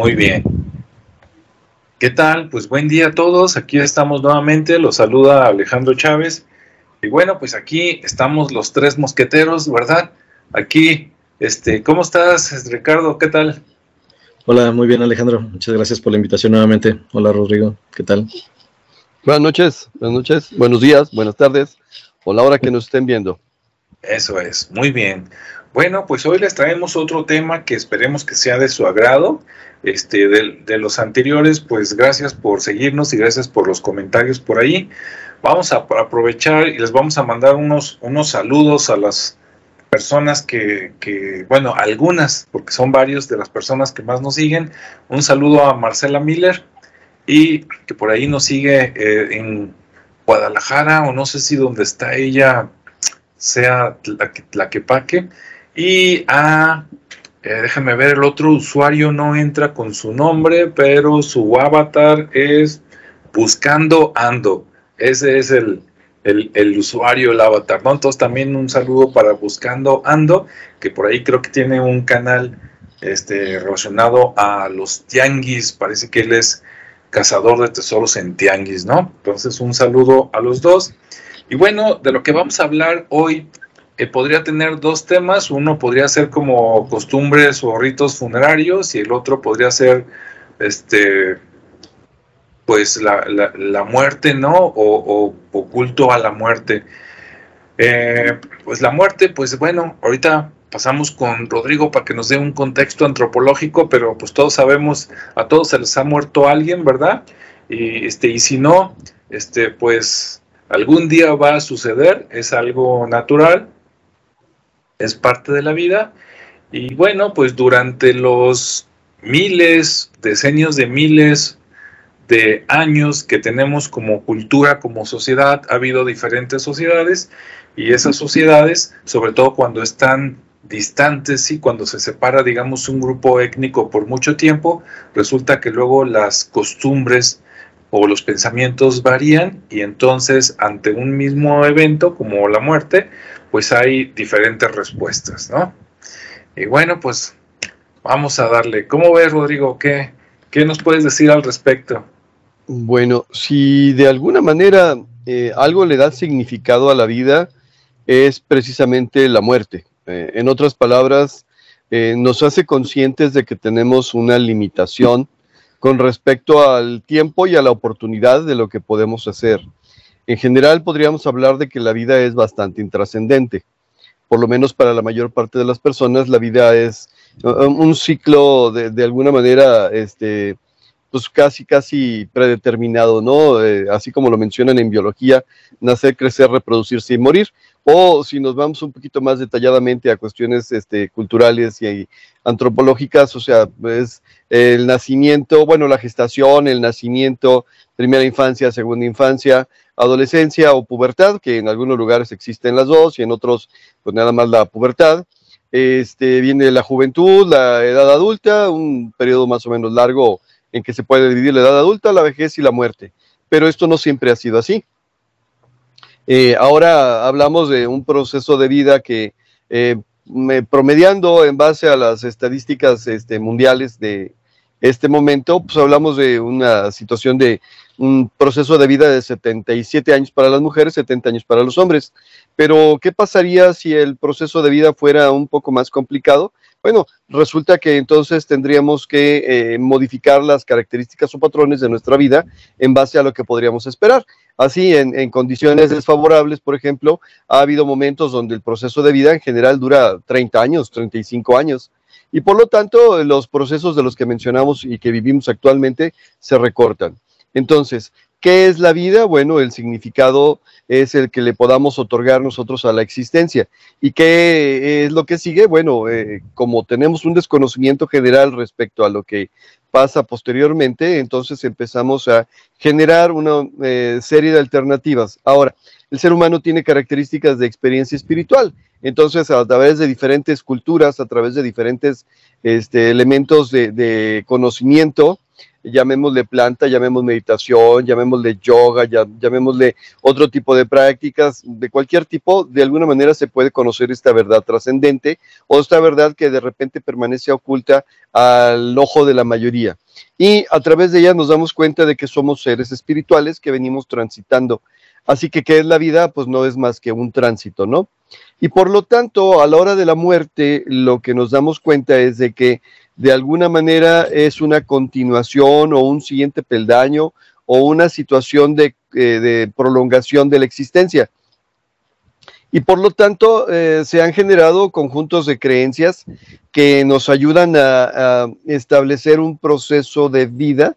Muy bien. ¿Qué tal? Pues buen día a todos. Aquí estamos nuevamente. Los saluda Alejandro Chávez. Y bueno, pues aquí estamos los tres mosqueteros, ¿verdad? Aquí, este, ¿cómo estás, Ricardo? ¿Qué tal? Hola, muy bien, Alejandro. Muchas gracias por la invitación nuevamente. Hola, Rodrigo. ¿Qué tal? Buenas noches, buenas noches, buenos días, buenas tardes, o la hora que nos estén viendo. Eso es, muy bien. Bueno, pues hoy les traemos otro tema que esperemos que sea de su agrado. Este, de, los anteriores, pues gracias por seguirnos y gracias por los comentarios por ahí. Vamos a aprovechar y les vamos a mandar unos, unos saludos a las personas que, que, bueno, algunas, porque son varios de las personas que más nos siguen. Un saludo a Marcela Miller y que por ahí nos sigue eh, en Guadalajara o no sé si donde está ella sea la, la que paque y a, eh, déjame ver, el otro usuario no entra con su nombre, pero su avatar es Buscando Ando. Ese es el, el, usuario, el avatar, ¿no? Entonces también un saludo para Buscando Ando, que por ahí creo que tiene un canal este, relacionado a los tianguis, parece que él es cazador de tesoros en tianguis, ¿no? Entonces un saludo a los dos. Y bueno, de lo que vamos a hablar hoy podría tener dos temas. Uno podría ser como costumbres o ritos funerarios y el otro podría ser este pues la, muerte, ¿no? O, oculto a la muerte. Eh, pues la muerte, pues bueno, ahorita pasamos con Rodrigo para que nos dé un contexto antropológico, pero pues todos sabemos, a todos se les ha muerto alguien, ¿verdad? Y, este, y si no, este, pues algún día va a suceder, es algo natural, es parte de la vida. Y bueno, pues durante los miles, decenios de miles de años que tenemos como cultura, como sociedad, ha habido diferentes sociedades y esas sociedades, sobre todo cuando están distantes y cuando se separa, digamos, un grupo étnico por mucho tiempo, resulta que luego las costumbres o los pensamientos varían y entonces ante un mismo evento como la muerte, pues hay diferentes respuestas, ¿no? Y bueno, pues vamos a darle. ¿Cómo ves, Rodrigo? ¿Qué, qué nos puedes decir al respecto? Bueno, si de alguna manera eh, algo le da significado a la vida, es precisamente la muerte. Eh, en otras palabras, eh, nos hace conscientes de que tenemos una limitación con respecto al tiempo y a la oportunidad de lo que podemos hacer. En general podríamos hablar de que la vida es bastante intrascendente. Por lo menos para la mayor parte de las personas, la vida es uh, un ciclo de, alguna manera, este, pues casi, casi predeterminado, ¿no? Eh, así como lo mencionan en biología, nacer, crecer, reproducirse y morir. O si nos vamos un poquito más detalladamente a cuestiones este, culturales y antropológicas, o sea, pues el nacimiento, bueno, la gestación, el nacimiento, primera infancia, segunda infancia, adolescencia o pubertad, que en algunos lugares existen las dos y en otros pues nada más la pubertad. Este, viene la juventud, la edad adulta, un periodo más o menos largo en que se puede dividir la edad adulta, la vejez y la muerte. Pero esto no siempre ha sido así. Eh, ahora hablamos de un proceso de vida que, eh, promediando en base a las estadísticas este, mundiales de este momento, pues hablamos de una situación de un proceso de vida de 77 años para las mujeres, 70 años para los hombres. Pero, ¿qué pasaría si el proceso de vida fuera un poco más complicado? Bueno, resulta que entonces tendríamos que eh, modificar las características o patrones de nuestra vida en base a lo que podríamos esperar. Así, en, en, condiciones desfavorables, por ejemplo, ha habido momentos donde el proceso de vida en general dura 30 años, 35 años, y por lo tanto los procesos de los que mencionamos y que vivimos actualmente se recortan. Entonces, ¿qué es la vida? Bueno, el significado es el que le podamos otorgar nosotros a la existencia. ¿Y qué es lo que sigue? Bueno, eh, como tenemos un desconocimiento general respecto a lo que pasa posteriormente, entonces empezamos a generar una eh, serie de alternativas. Ahora, el ser humano tiene características de experiencia espiritual, entonces a través de diferentes culturas, a través de diferentes este, elementos de conocimiento, llamémosle planta, llamémosle meditación, llamémosle yoga, llamémosle otro tipo de prácticas, de cualquier tipo, de alguna manera se puede conocer esta verdad trascendente o esta verdad que de repente permanece oculta al ojo de la mayoría. Y a través de ella nos damos cuenta de que somos seres espirituales que venimos transitando. Así que, ¿qué es la vida? Pues no es más que un tránsito, ¿no? Y por lo tanto, a la hora de la muerte, lo que nos damos cuenta es de que de alguna manera es una continuación o un siguiente peldaño o una situación de, eh, prolongación de la existencia. Y por lo tanto eh, se han generado conjuntos de creencias que nos ayudan a, establecer un proceso de vida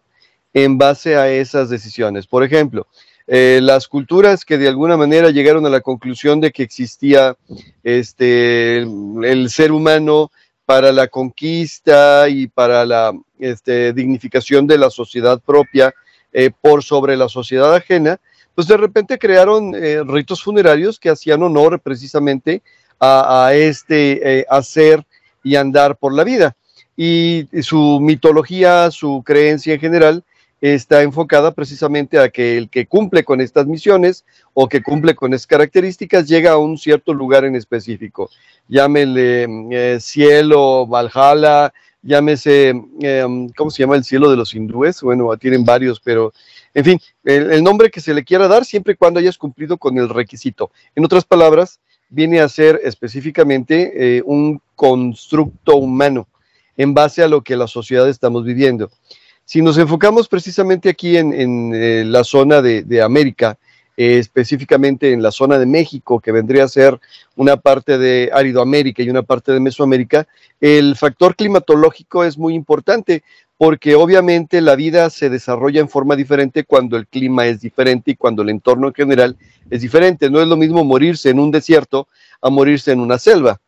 en base a esas decisiones. Por ejemplo, eh, las culturas que de alguna manera llegaron a la conclusión de que existía este, el ser humano para la conquista y para la este, dignificación de la sociedad propia eh, por sobre la sociedad ajena, pues de repente crearon eh, ritos funerarios que hacían honor precisamente a, este eh, hacer y andar por la vida. Y, y su mitología, su creencia en general, está enfocada precisamente a que el que cumple con estas misiones o que cumple con esas características llega a un cierto lugar en específico. Llámele eh, cielo, Valhalla, llámese, em, ¿cómo se llama el cielo de los hindúes? Bueno, tienen varios, pero en fin, el, nombre que se le quiera dar siempre y cuando hayas cumplido con el requisito. En otras palabras, viene a ser específicamente eh, un constructo humano en base a lo que la sociedad estamos viviendo. Si nos enfocamos precisamente aquí en, eh, la zona de, América, eh, específicamente en la zona de México, que vendría a ser una parte de Aridoamérica y una parte de Mesoamérica, el factor climatológico es muy importante porque obviamente la vida se desarrolla en forma diferente cuando el clima es diferente y cuando el entorno en general es diferente. No es lo mismo morirse en un desierto a morirse en una selva.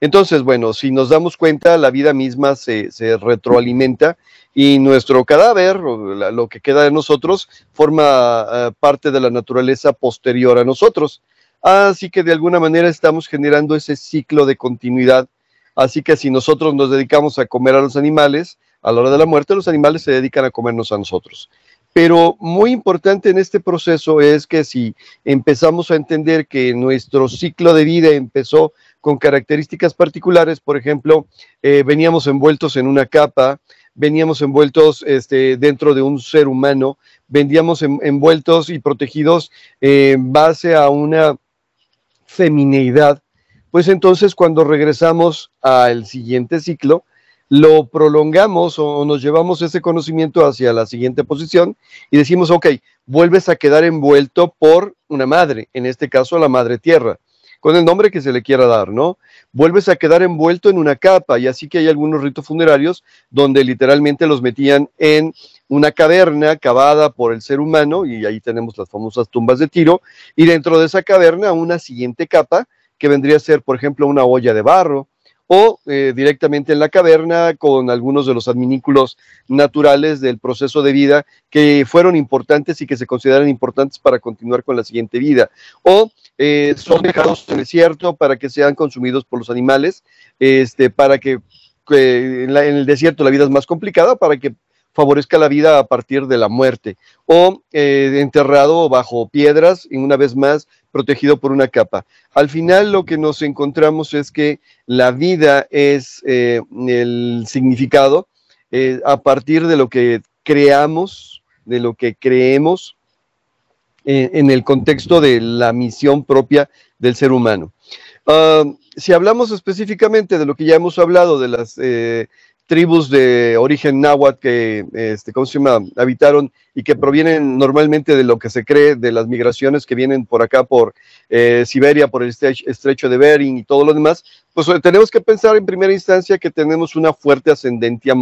Entonces, bueno, si nos damos cuenta, la vida misma se, retroalimenta y nuestro cadáver, lo que queda de nosotros, forma eh, parte de la naturaleza posterior a nosotros. Así que de alguna manera estamos generando ese ciclo de continuidad. Así que si nosotros nos dedicamos a comer a los animales, a la hora de la muerte los animales se dedican a comernos a nosotros. Pero muy importante en este proceso es que si empezamos a entender que nuestro ciclo de vida empezó con características particulares, por ejemplo, eh, veníamos envueltos en una capa, veníamos envueltos este, dentro de un ser humano, veníamos envueltos y protegidos en base a una femineidad, pues entonces cuando regresamos al siguiente ciclo, lo prolongamos o nos llevamos ese conocimiento hacia la siguiente posición y decimos, ok, vuelves a quedar envuelto por una madre, en este caso la madre tierra con el nombre que se le quiera dar, ¿no? Vuelves a quedar envuelto en una capa y así que hay algunos ritos funerarios donde literalmente los metían en una caverna cavada por el ser humano y ahí tenemos las famosas tumbas de tiro y dentro de esa caverna una siguiente capa que vendría a ser, por ejemplo, una olla de barro o eh, directamente en la caverna con algunos de los adminículos naturales del proceso de vida que fueron importantes y que se consideran importantes para continuar con la siguiente vida. O eh, son dejados en el desierto para que sean consumidos por los animales, este, para que en, el desierto la vida es más complicada, para que favorezca la vida a partir de la muerte, o eh, enterrado bajo piedras y una vez más protegido por una capa. Al final lo que nos encontramos es que la vida es eh, el significado eh, a partir de lo que creamos, de lo que creemos en el contexto de la misión propia del ser humano. Ah, si hablamos específicamente de lo que ya hemos hablado, de las tribus de origen náhuatl que, este, ¿cómo se llama?, habitaron y que provienen normalmente de lo que se cree de las migraciones que vienen por acá, por eh, Siberia, por el estrecho de Bering y todo lo demás, pues eh, tenemos que pensar en primera instancia que tenemos una fuerte ascendencia,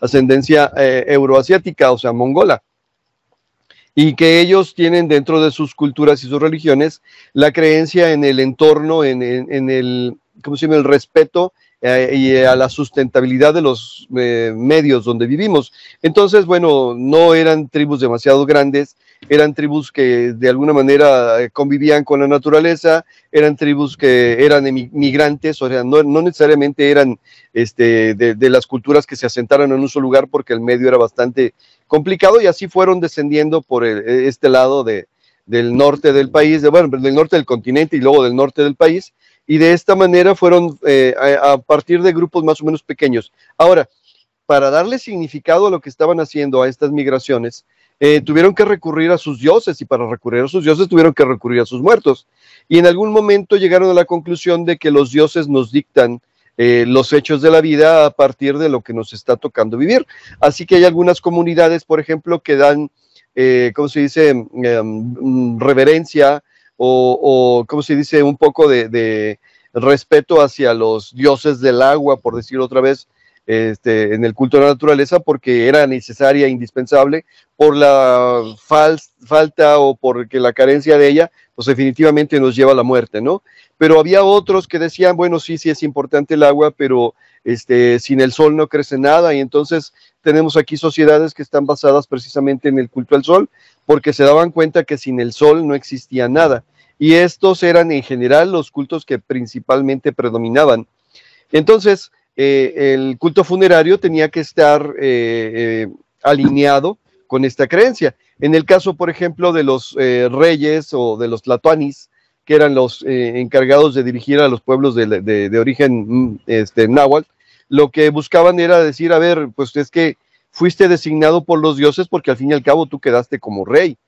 ascendencia eh, euroasiática, o sea, mongola y que ellos tienen dentro de sus culturas y sus religiones la creencia en el entorno, en, en, el, ¿cómo se llama? el respeto eh, y a la sustentabilidad de los eh, medios donde vivimos. Entonces, bueno, no eran tribus demasiado grandes, eran tribus que de alguna manera convivían con la naturaleza, eran tribus que eran migrantes, o sea, no, necesariamente eran este, de, las culturas que se asentaron en un solo lugar porque el medio era bastante complicado y así fueron descendiendo por este lado de, del norte del país, de, bueno, del norte del continente y luego del norte del país, y de esta manera fueron eh, a, partir de grupos más o menos pequeños. Ahora, para darle significado a lo que estaban haciendo a estas migraciones, eh, tuvieron que recurrir a sus dioses y para recurrir a sus dioses tuvieron que recurrir a sus muertos. Y en algún momento llegaron a la conclusión de que los dioses nos dictan eh, los hechos de la vida a partir de lo que nos está tocando vivir. Así que hay algunas comunidades, por ejemplo, que dan, ¿cómo se dice?, em, reverencia o, ¿cómo se dice? Un poco de, respeto hacia los dioses del agua, por decirlo otra vez, este, en el culto de la naturaleza, porque era necesaria, indispensable, por la falta o porque la carencia de ella, pues definitivamente nos lleva a la muerte, ¿no? Pero había otros que decían, bueno, sí, sí es importante el agua, pero este, sin el sol no crece nada, y entonces tenemos aquí sociedades que están basadas precisamente en el culto al sol, porque se daban cuenta que sin el sol no existía nada y estos eran en general los cultos que principalmente predominaban. Entonces, eh, el culto funerario tenía que estar eh, eh, alineado con esta creencia. En el caso, por ejemplo, de los reyes o de los tlatoanis, que eran los encargados de dirigir a los pueblos de, origen mm, este, náhuatl, lo que buscaban era decir, a ver, pues es que fuiste designado por los dioses porque al fin y al cabo tú quedaste como rey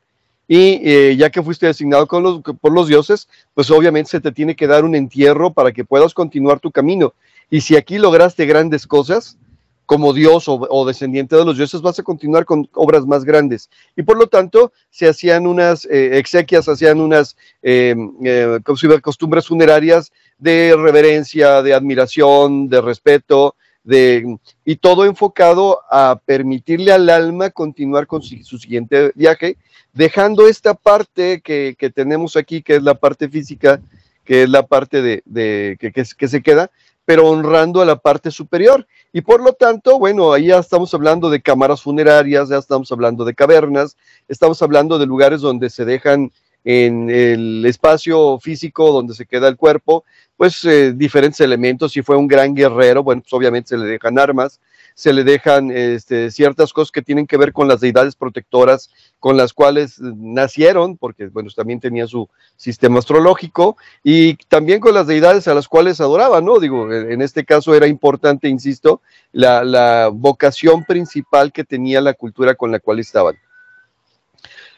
y eh, ya que fuiste designado por los dioses, pues obviamente se te tiene que dar un entierro para que puedas continuar tu camino. Y si aquí lograste grandes cosas, como Dios o, descendiente de los dioses, vas a continuar con obras más grandes. Y por lo tanto, se hacían unas eh, exequias, hacían unas em, eh, costumbres funerarias de reverencia, de admiración, de respeto, de, y todo enfocado a permitirle al alma continuar con su siguiente viaje dejando esta parte que, tenemos aquí, que es la parte física, que es la parte de, que, que, se queda, pero honrando a la parte superior. Y por lo tanto, bueno, ahí ya estamos hablando de cámaras funerarias, ya estamos hablando de cavernas, estamos hablando de lugares donde se dejan en el espacio físico donde se queda el cuerpo, pues eh, diferentes elementos. Si fue un gran guerrero, bueno, pues obviamente se le dejan armas, se le dejan este, ciertas cosas que tienen que ver con las deidades protectoras con las cuales nacieron, porque bueno, también tenía su sistema astrológico, y también con las deidades a las cuales adoraban, ¿no? Digo, en este caso era importante, insisto, la, vocación principal que tenía la cultura con la cual estaban.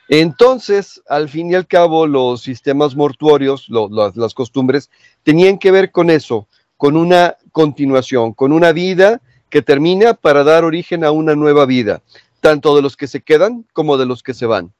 Entonces, al fin y al cabo, los sistemas mortuorios, las costumbres, tenían que ver con eso, con una continuación, con una vida que termina para dar origen a una nueva vida, tanto de los que se quedan como de los que se van.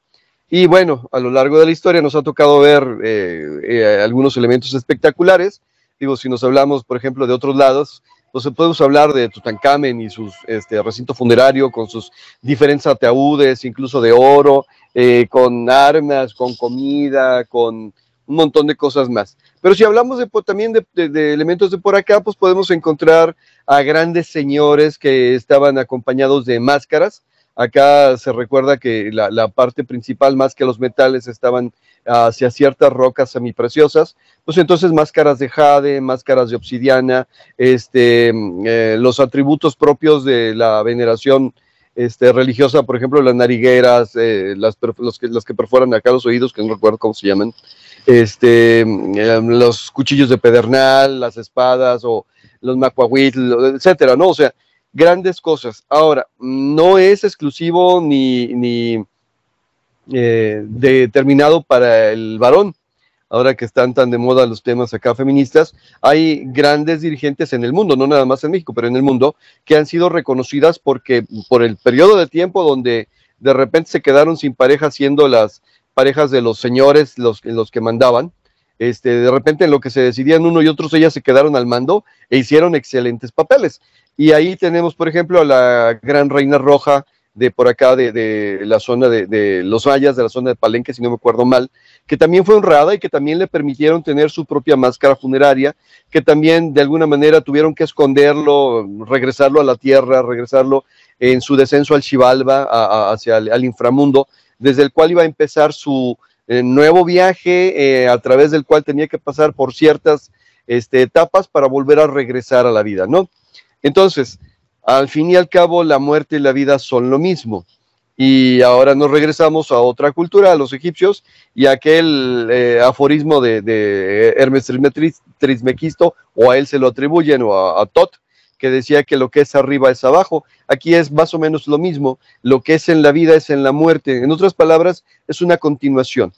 Y bueno, a lo largo de la historia nos ha tocado ver eh, eh, algunos elementos espectaculares. Digo, si nos hablamos, por ejemplo, de otros lados, pues podemos hablar de Tutankamen y su este, recinto funerario con sus diferentes ataúdes, incluso de oro, eh, con armas, con comida, con un montón de cosas más. Pero si hablamos de, también de, elementos de por acá, pues podemos encontrar a grandes señores que estaban acompañados de máscaras. Acá se recuerda que la, parte principal, más que los metales, estaban hacia ciertas rocas semipreciosas. Pues entonces máscaras de jade, máscaras de obsidiana, este, eh, los atributos propios de la veneración este, religiosa, por ejemplo, las narigueras, eh, las, los que, las que perforan acá los oídos, que no recuerdo cómo se llaman, este, em, los cuchillos de pedernal, las espadas o los macuahuitl, etcétera, ¿no? O sea, grandes cosas. Ahora, no es exclusivo ni, ni eh, determinado para el varón. Ahora que están tan de moda los temas acá feministas, hay grandes dirigentes en el mundo, no nada más en México, pero en el mundo, que han sido reconocidas porque por el periodo de tiempo donde de repente se quedaron sin pareja siendo las parejas de los señores, los, los que mandaban. Este, de repente en lo que se decidían uno y otros, ellas se quedaron al mando e hicieron excelentes papeles. Y ahí tenemos, por ejemplo, a la gran reina roja de por acá, de, la zona de, los mayas, de la zona de Palenque, si no me acuerdo mal, que también fue honrada y que también le permitieron tener su propia máscara funeraria, que también de alguna manera tuvieron que esconderlo, regresarlo a la tierra, regresarlo en su descenso al Xibalba, hacia el al inframundo, desde el cual iba a empezar su eh, nuevo viaje, eh, a través del cual tenía que pasar por ciertas este, etapas para volver a regresar a la vida, ¿no? Entonces, al fin y al cabo, la muerte y la vida son lo mismo. Y ahora nos regresamos a otra cultura, a los egipcios, y aquel eh, aforismo de, Hermes Trismequisto, o a él se lo atribuyen, o a, a, Tot, que decía que lo que es arriba es abajo. Aquí es más o menos lo mismo, lo que es en la vida es en la muerte. En otras palabras, es una continuación.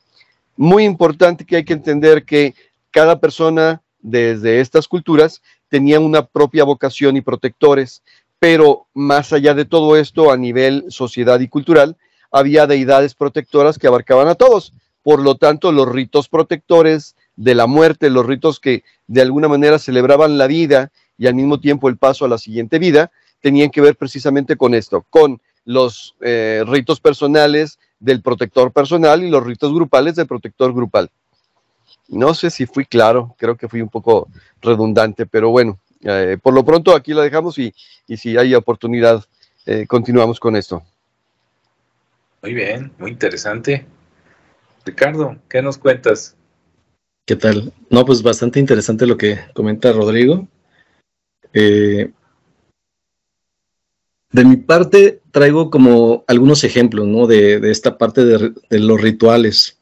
Muy importante que hay que entender que cada persona desde estas culturas tenía una propia vocación y protectores pero más allá de todo esto, a nivel sociedad y cultural, había deidades protectoras que abarcaban a todos. Por lo tanto, los ritos protectores de la muerte, los ritos que de alguna manera celebraban la vida y al mismo tiempo el paso a la siguiente vida, tenían que ver precisamente con esto, con los eh, ritos personales del protector personal y los ritos grupales del protector grupal. No sé si fui claro, creo que fui un poco redundante, pero bueno, eh, por lo pronto aquí la dejamos y, si hay oportunidad, eh, continuamos con esto. Muy bien, muy interesante. Ricardo, ¿qué nos cuentas? ¿Qué tal? No, pues bastante interesante lo que comenta Rodrigo. Eh, de mi parte, traigo como algunos ejemplos, ¿no? De, esta parte de, de, los rituales,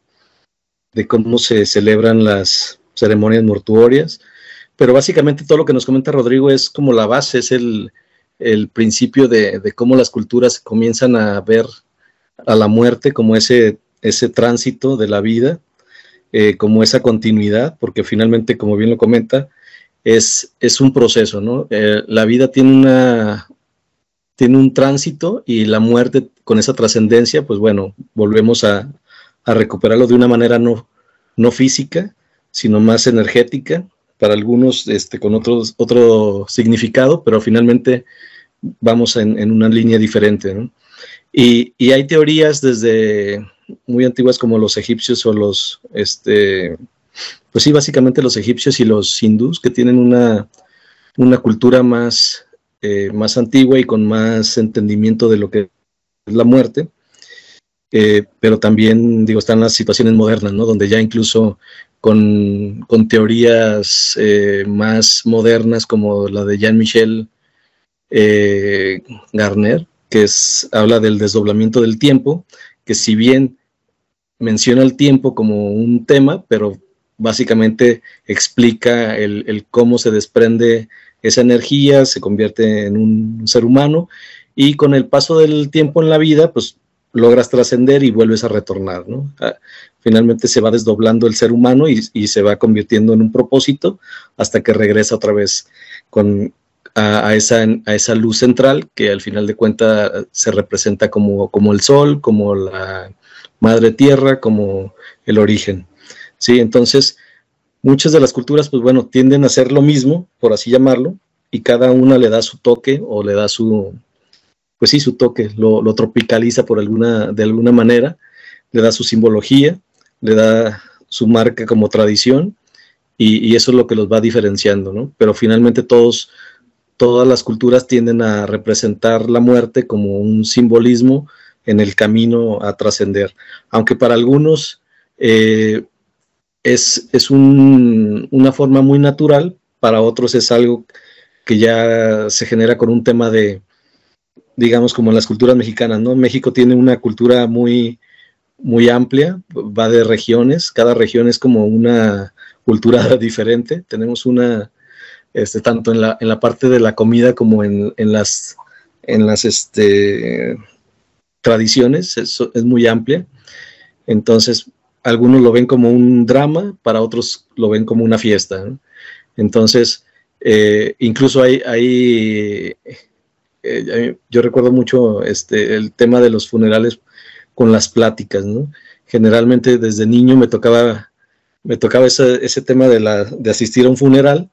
de cómo se celebran las ceremonias mortuorias pero básicamente todo lo que nos comenta Rodrigo es como la base, es el, principio de, cómo las culturas comienzan a ver a la muerte como ese, ese tránsito de la vida, eh, como esa continuidad, porque finalmente, como bien lo comenta, es, es un proceso, ¿no? Eh, la vida tiene una tiene un tránsito y la muerte con esa trascendencia, pues bueno, volvemos a, a, recuperarlo de una manera no, no física, sino más energética, para algunos este, con otro significado, pero finalmente vamos en, una línea diferente. Y, hay teorías desde muy antiguas como los egipcios o los, este, pues sí, básicamente los egipcios y los hindús que tienen una, una cultura más, eh, más antigua y con más entendimiento de lo que es la muerte. Eh, pero también, digo, están las situaciones modernas, ¿no? Donde ya incluso con, teorías eh, más modernas como la de Jean-Michel eh, Garner, que es, habla del desdoblamiento del tiempo, que si bien menciona el tiempo como un tema, pero básicamente explica el, cómo se desprende esa energía, se convierte en un ser humano y con el paso del tiempo en la vida, pues logras trascender y vuelves a retornar. Ah, finalmente se va desdoblando el ser humano y, se va convirtiendo en un propósito hasta que regresa otra vez con, a, esa, a esa luz central que al final de cuentas se representa como, como el sol, como la madre tierra, como el origen. Sí, entonces muchas de las culturas, pues bueno, tienden a hacer lo mismo, por así llamarlo, y cada una le da su toque o le da su, pues sí, su toque, lo, tropicaliza por alguna, de alguna manera, le da su simbología le da su marca como tradición y, eso es lo que los va diferenciando, ¿no? Pero finalmente todos, todas las culturas tienden a representar la muerte como un simbolismo en el camino a trascender, aunque para algunos eh, es, es una forma muy natural, para otros es algo que ya se genera con un tema de, digamos, como en las culturas mexicanas, ¿no? México tiene una cultura muy, muy amplia, va de regiones, cada región es como una cultura diferente. Tenemos una, este, tanto en la, en la parte de la comida como en, en las, en las este, tradiciones, es, es, muy amplia. Entonces, algunos lo ven como un drama, para otros lo ven como una fiesta. Entonces, eh, incluso hay, hay eh, yo recuerdo mucho este, el tema de los funerales con las pláticas, ¿no? Generalmente desde niño me tocaba, me tocaba ese, ese tema de, la, de asistir a un funeral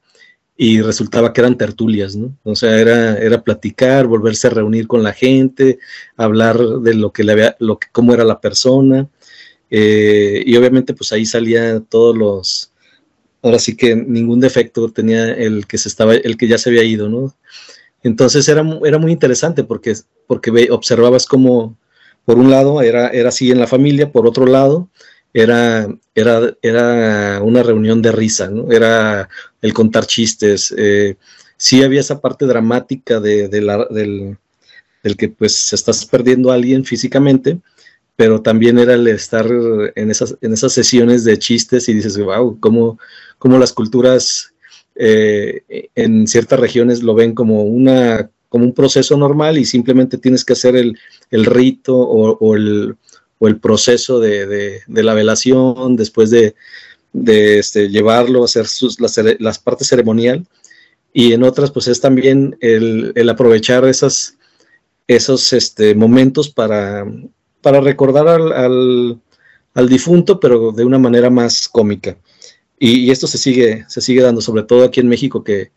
y resultaba que eran tertulias, ¿no? O sea, era, era platicar, volverse a reunir con la gente, hablar de lo que le había, lo que, cómo era la persona, eh, y obviamente pues ahí salía todos los, ahora sí que ningún defecto tenía el que se estaba, el que ya se había ido, ¿no? Entonces era, era muy interesante porque, porque observabas como, por un lado, era, era así en la familia, por otro lado, era, era, era una reunión de risa, ¿no? Era el contar chistes. Eh, sí había esa parte dramática de, del, del, que pues estás perdiendo a alguien físicamente, pero también era el estar en esas, en esas sesiones de chistes y dices, wow, cómo, cómo las culturas eh, en ciertas regiones lo ven como una como un proceso normal y simplemente tienes que hacer el, el rito o, el, o el proceso de, la velación, después de, este, llevarlo, hacer sus, las, partes ceremonial, y en otras pues es también el, aprovechar esas, esos este, momentos para, para recordar al, difunto, pero de una manera más cómica. Y, esto se sigue, se sigue dando, sobre todo aquí en México, que,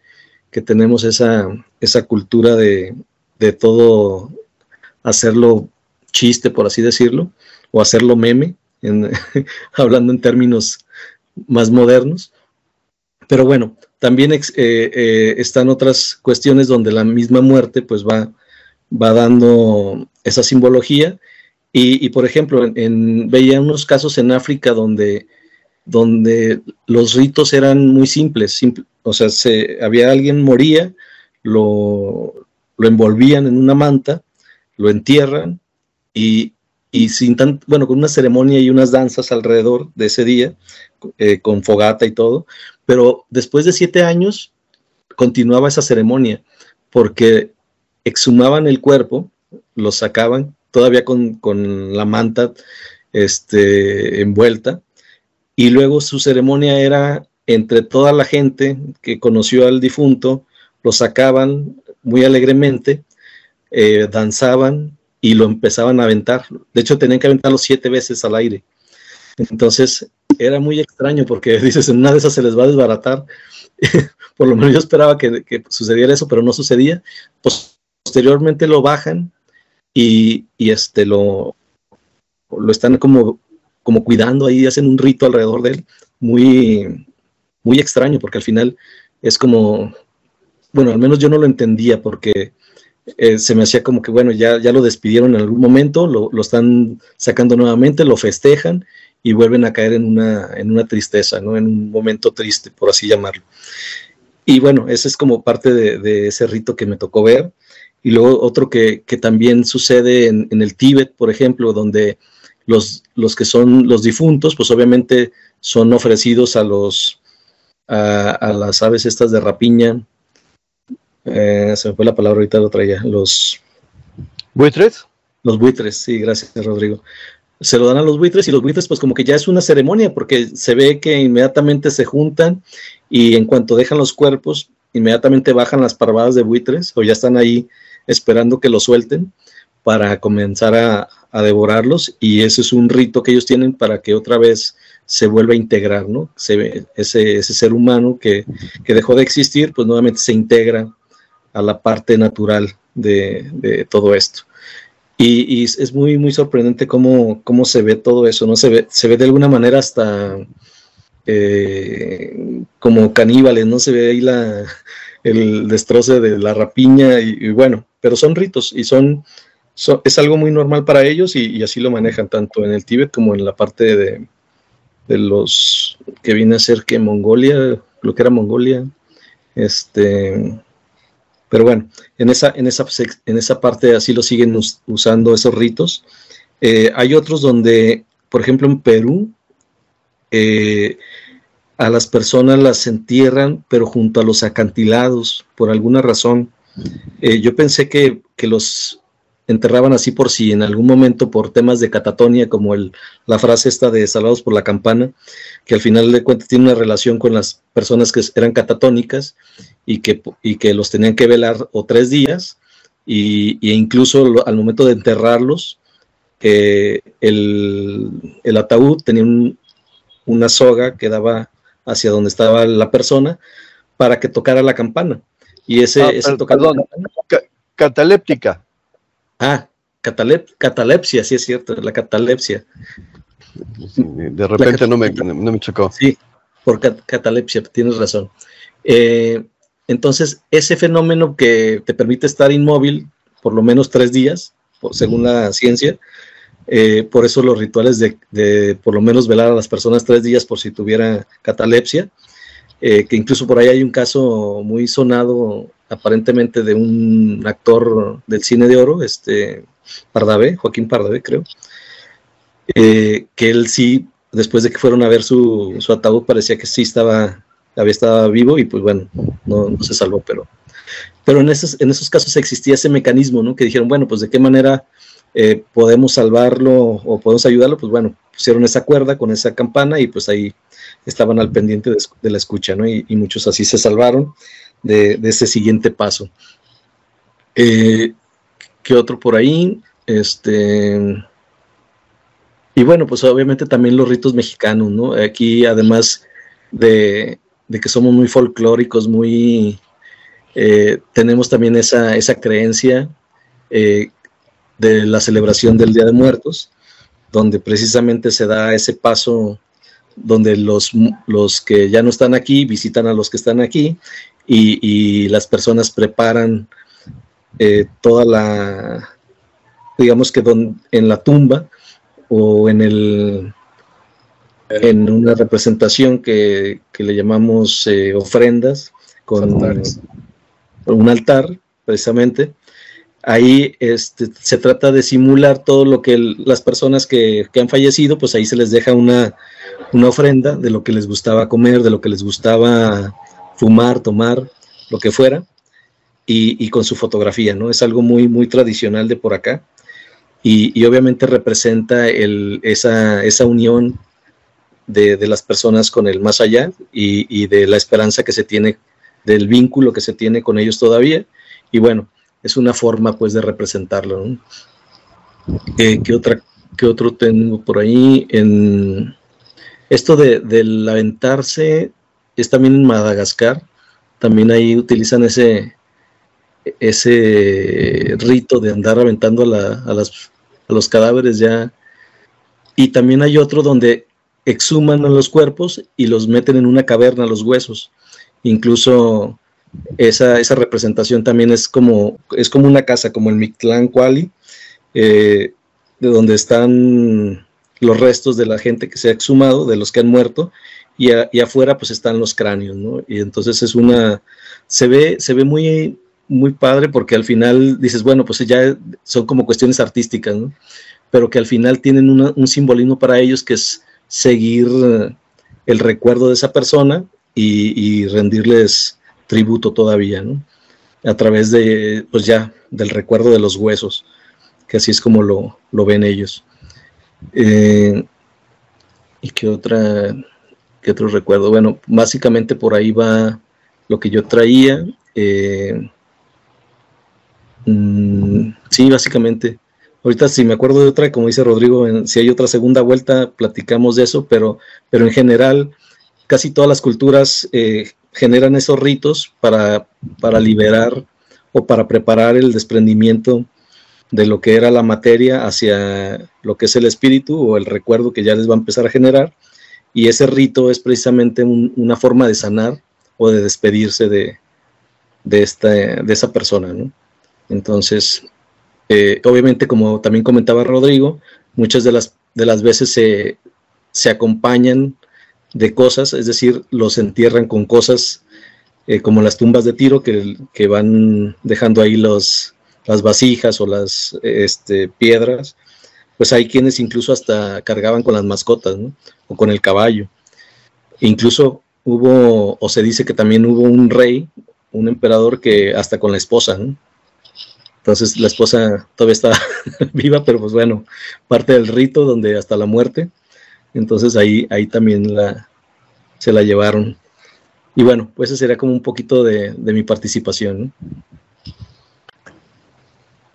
tenemos esa, esa cultura de, de todo hacerlo chiste, por así decirlo, o hacerlo meme, hablando en términos más modernos. Pero bueno, también eh, eh, están otras cuestiones donde la misma muerte pues va, va dando esa simbología. Y, por ejemplo, en, veía unos casos en África donde, donde los ritos eran muy simples. o sea, se, había alguien moría, lo, lo envolvían en una manta, lo entierran y, y sin tan, bueno, con una ceremonia y unas danzas alrededor de ese día, eh, con fogata y todo, pero después de siete años continuaba esa ceremonia, porque exhumaban el cuerpo, lo sacaban todavía con, la manta este, envuelta, y luego su ceremonia era entre toda la gente que conoció al difunto, lo sacaban muy alegremente, eh, danzaban, y lo empezaban a aventar. De hecho, tenían que aventarlo siete veces al aire. Entonces, era muy extraño porque dices, en una de esas se les va a desbaratar. Por lo menos yo esperaba que, sucediera eso, pero no sucedía. Posteriormente lo bajan y, este lo, lo están como, como cuidando ahí, hacen un rito alrededor de él, muy, muy extraño, porque al final es como, bueno, al menos yo no lo entendía porque eh, se me hacía como que, bueno, ya, ya lo despidieron en algún momento, lo, están sacando nuevamente, lo festejan y vuelven a caer en una, en una tristeza, ¿no? En un momento triste, por así llamarlo. Y bueno, ese es como parte de, ese rito que me tocó ver. Y luego otro que, también sucede en, el Tíbet, por ejemplo, donde los, los que son los difuntos, pues obviamente son ofrecidos a los a, a las aves estas de rapiña, eh, se me fue la palabra ahorita, lo traía. Los buitres. Los buitres, sí, gracias, Rodrigo. Se lo dan a los buitres y los buitres, pues como que ya es una ceremonia, porque se ve que inmediatamente se juntan y en cuanto dejan los cuerpos, inmediatamente bajan las parvadas de buitres o ya están ahí esperando que los suelten para comenzar a, devorarlos y ese es un rito que ellos tienen para que otra vez se vuelva a integrar, ¿no? Se, ese, ese ser humano que, que, dejó de existir, pues nuevamente se integra a la parte natural de, todo esto. Y, es muy, muy sorprendente cómo, cómo, se ve todo eso, ¿no? Se ve, se ve de alguna manera hasta eh, como caníbales, ¿no? Se ve ahí la, el destroce de la rapiña y, bueno, pero son ritos y son, es algo muy normal para ellos y, así lo manejan tanto en el Tíbet como en la parte de, de los que viene a ser que Mongolia, lo que era Mongolia, este, pero bueno, en esa, en esa, en esa parte así lo siguen usando esos ritos. Eh, hay otros donde, por ejemplo, en Perú, eh, a las personas las entierran, pero junto a los acantilados, por alguna razón. Eh, yo pensé que, que, los enterraban así por si en algún momento por temas de catatonia, como el, la frase esta de Salvados por la Campana, que al final de cuentas tiene una relación con las personas que eran catatónicas y que, y que los tenían que velar o tres días, y, e incluso al momento de enterrarlos, el, el, ataúd tenía una soga que daba hacia donde estaba la persona para que tocara la campana. Y ese, Ah, ese perdón. cataléptica. Ah, catalep- catalepsia, sí es cierto, la catalepsia. De repente no me, no me chocó. Sí, por cat- catalepsia, tienes razón. Eh, entonces, ese fenómeno que te permite estar inmóvil por lo menos tres días, por- según la ciencia, eh, por eso los rituales de, de por lo menos velar a las personas tres días por si tuviera catalepsia, eh, que incluso por ahí hay un caso muy sonado aparentemente de un actor del cine de oro, este Pardavé, Joaquín Pardavé creo, eh, que él sí, después de que fueron a ver su, su ataúd, parecía que sí estaba, había estado vivo y pues bueno, no, se salvó, pero, pero en, esos, en esos casos existía ese mecanismo, ¿no? Que dijeron, bueno, pues de qué manera eh, podemos salvarlo o podemos ayudarlo, pues bueno, pusieron esa cuerda con esa campana y pues ahí estaban al pendiente de, la escucha, ¿no? Y muchos así se salvaron de, ese siguiente paso. Eh, ¿Qué otro por ahí? Este... Y bueno, pues obviamente también los ritos mexicanos, ¿no? Aquí además de, de que somos muy folclóricos, muy... eh, tenemos también esa, esa creencia eh, de la celebración del Día de Muertos, donde precisamente se da ese paso donde los, los que ya no están aquí visitan a los que están aquí y, y las personas preparan eh, toda la, digamos que don- en la tumba o en el en una representación que, que le llamamos eh, ofrendas con Altares. un altar precisamente ahí este, se trata de simular todo lo que el- las personas que, que han fallecido pues ahí se les deja una, una ofrenda de lo que les gustaba comer de lo que les gustaba fumar tomar lo que fuera y, con su fotografía no es algo muy muy tradicional de por acá y, obviamente representa esa, esa unión de, de las personas con el más allá y, y de la esperanza que se tiene, del vínculo que se tiene con ellos todavía. Y bueno, es una forma pues de representarlo. ¿no? Eh, ¿qué, otra, ¿Qué otro tengo por ahí? En, esto de, del aventarse es también en Madagascar. También ahí utilizan ese, ese rito de andar aventando a, la- a las- a los cadáveres ya. Y también hay otro donde exhuman a los cuerpos y los meten en una caverna, los huesos. Incluso esa, esa representación también es como, es como una casa, como el Mictlán Kuali, eh, de donde están los restos de la gente que se ha exhumado, de los que han muerto, y, afuera pues están los cráneos, ¿no? Y entonces es una, se ve, se ve muy, muy padre porque al final dices, bueno, pues ya son como cuestiones artísticas, ¿no? Pero que al final tienen un simbolismo para ellos que es seguir el recuerdo de esa persona y, y rendirles tributo todavía, ¿no? A través de, pues ya, del recuerdo de los huesos, que así es como lo, lo ven ellos. Eh, ¿Y qué otra, otro recuerdo? Bueno, básicamente por ahí va lo que yo traía. eh, mm, sí, básicamente. Ahorita si me acuerdo de otra, como dice Rodrigo, en- si hay otra segunda vuelta, platicamos de eso, pero, pero en general casi todas las culturas eh, generan esos ritos para, para liberar o para preparar el desprendimiento de lo que era la materia hacia lo que es el espíritu o el recuerdo que ya les va a empezar a generar. Y ese rito es precisamente un- una forma de sanar o de despedirse de, de, esta, de esa persona. ¿no? Entonces, eh, obviamente, como también comentaba Rodrigo, muchas de las, de las veces se, se acompañan de cosas, es decir, los entierran con cosas eh, como las tumbas de tiro que, que van dejando ahí los, las vasijas o las este, piedras, pues hay quienes incluso hasta cargaban con las mascotas, ¿no? O con el caballo. Incluso hubo, o se dice que también hubo un rey, un emperador que hasta con la esposa, ¿no? Entonces la esposa todavía está viva, pero pues bueno, parte del rito donde hasta la muerte. Entonces ahí, ahí también la, se la llevaron. Y bueno, pues ese sería como un poquito de, de mi participación.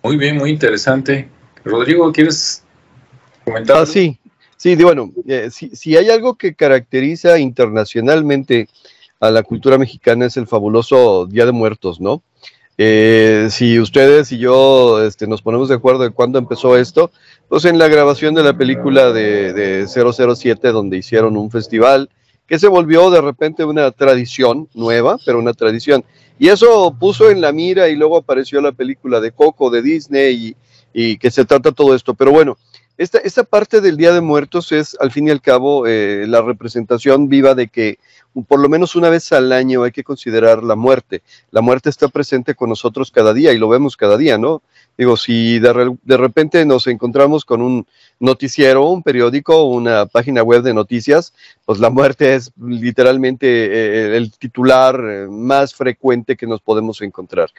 Muy bien, muy interesante. Rodrigo, ¿quieres? Ah, sí, sí, bueno, eh, si, si hay algo que caracteriza internacionalmente a la cultura mexicana es el fabuloso Día de Muertos, ¿no? Eh, si ustedes y yo este, nos ponemos de acuerdo de cuándo empezó esto, pues en la grabación de la película de, de 007, donde hicieron un festival que se volvió de repente una tradición nueva, pero una tradición. Y eso puso en la mira y luego apareció la película de Coco de Disney y, y que se trata todo esto. Pero bueno, esta, esta, parte del Día de Muertos es, al fin y al cabo, eh, la representación viva de que por lo menos una vez al año hay que considerar la muerte. La muerte está presente con nosotros cada día y lo vemos cada día, ¿no? Digo, si de, de repente nos encontramos con un noticiero, un periódico, una página web de noticias, pues la muerte es literalmente eh, el titular eh, más frecuente que nos podemos encontrar.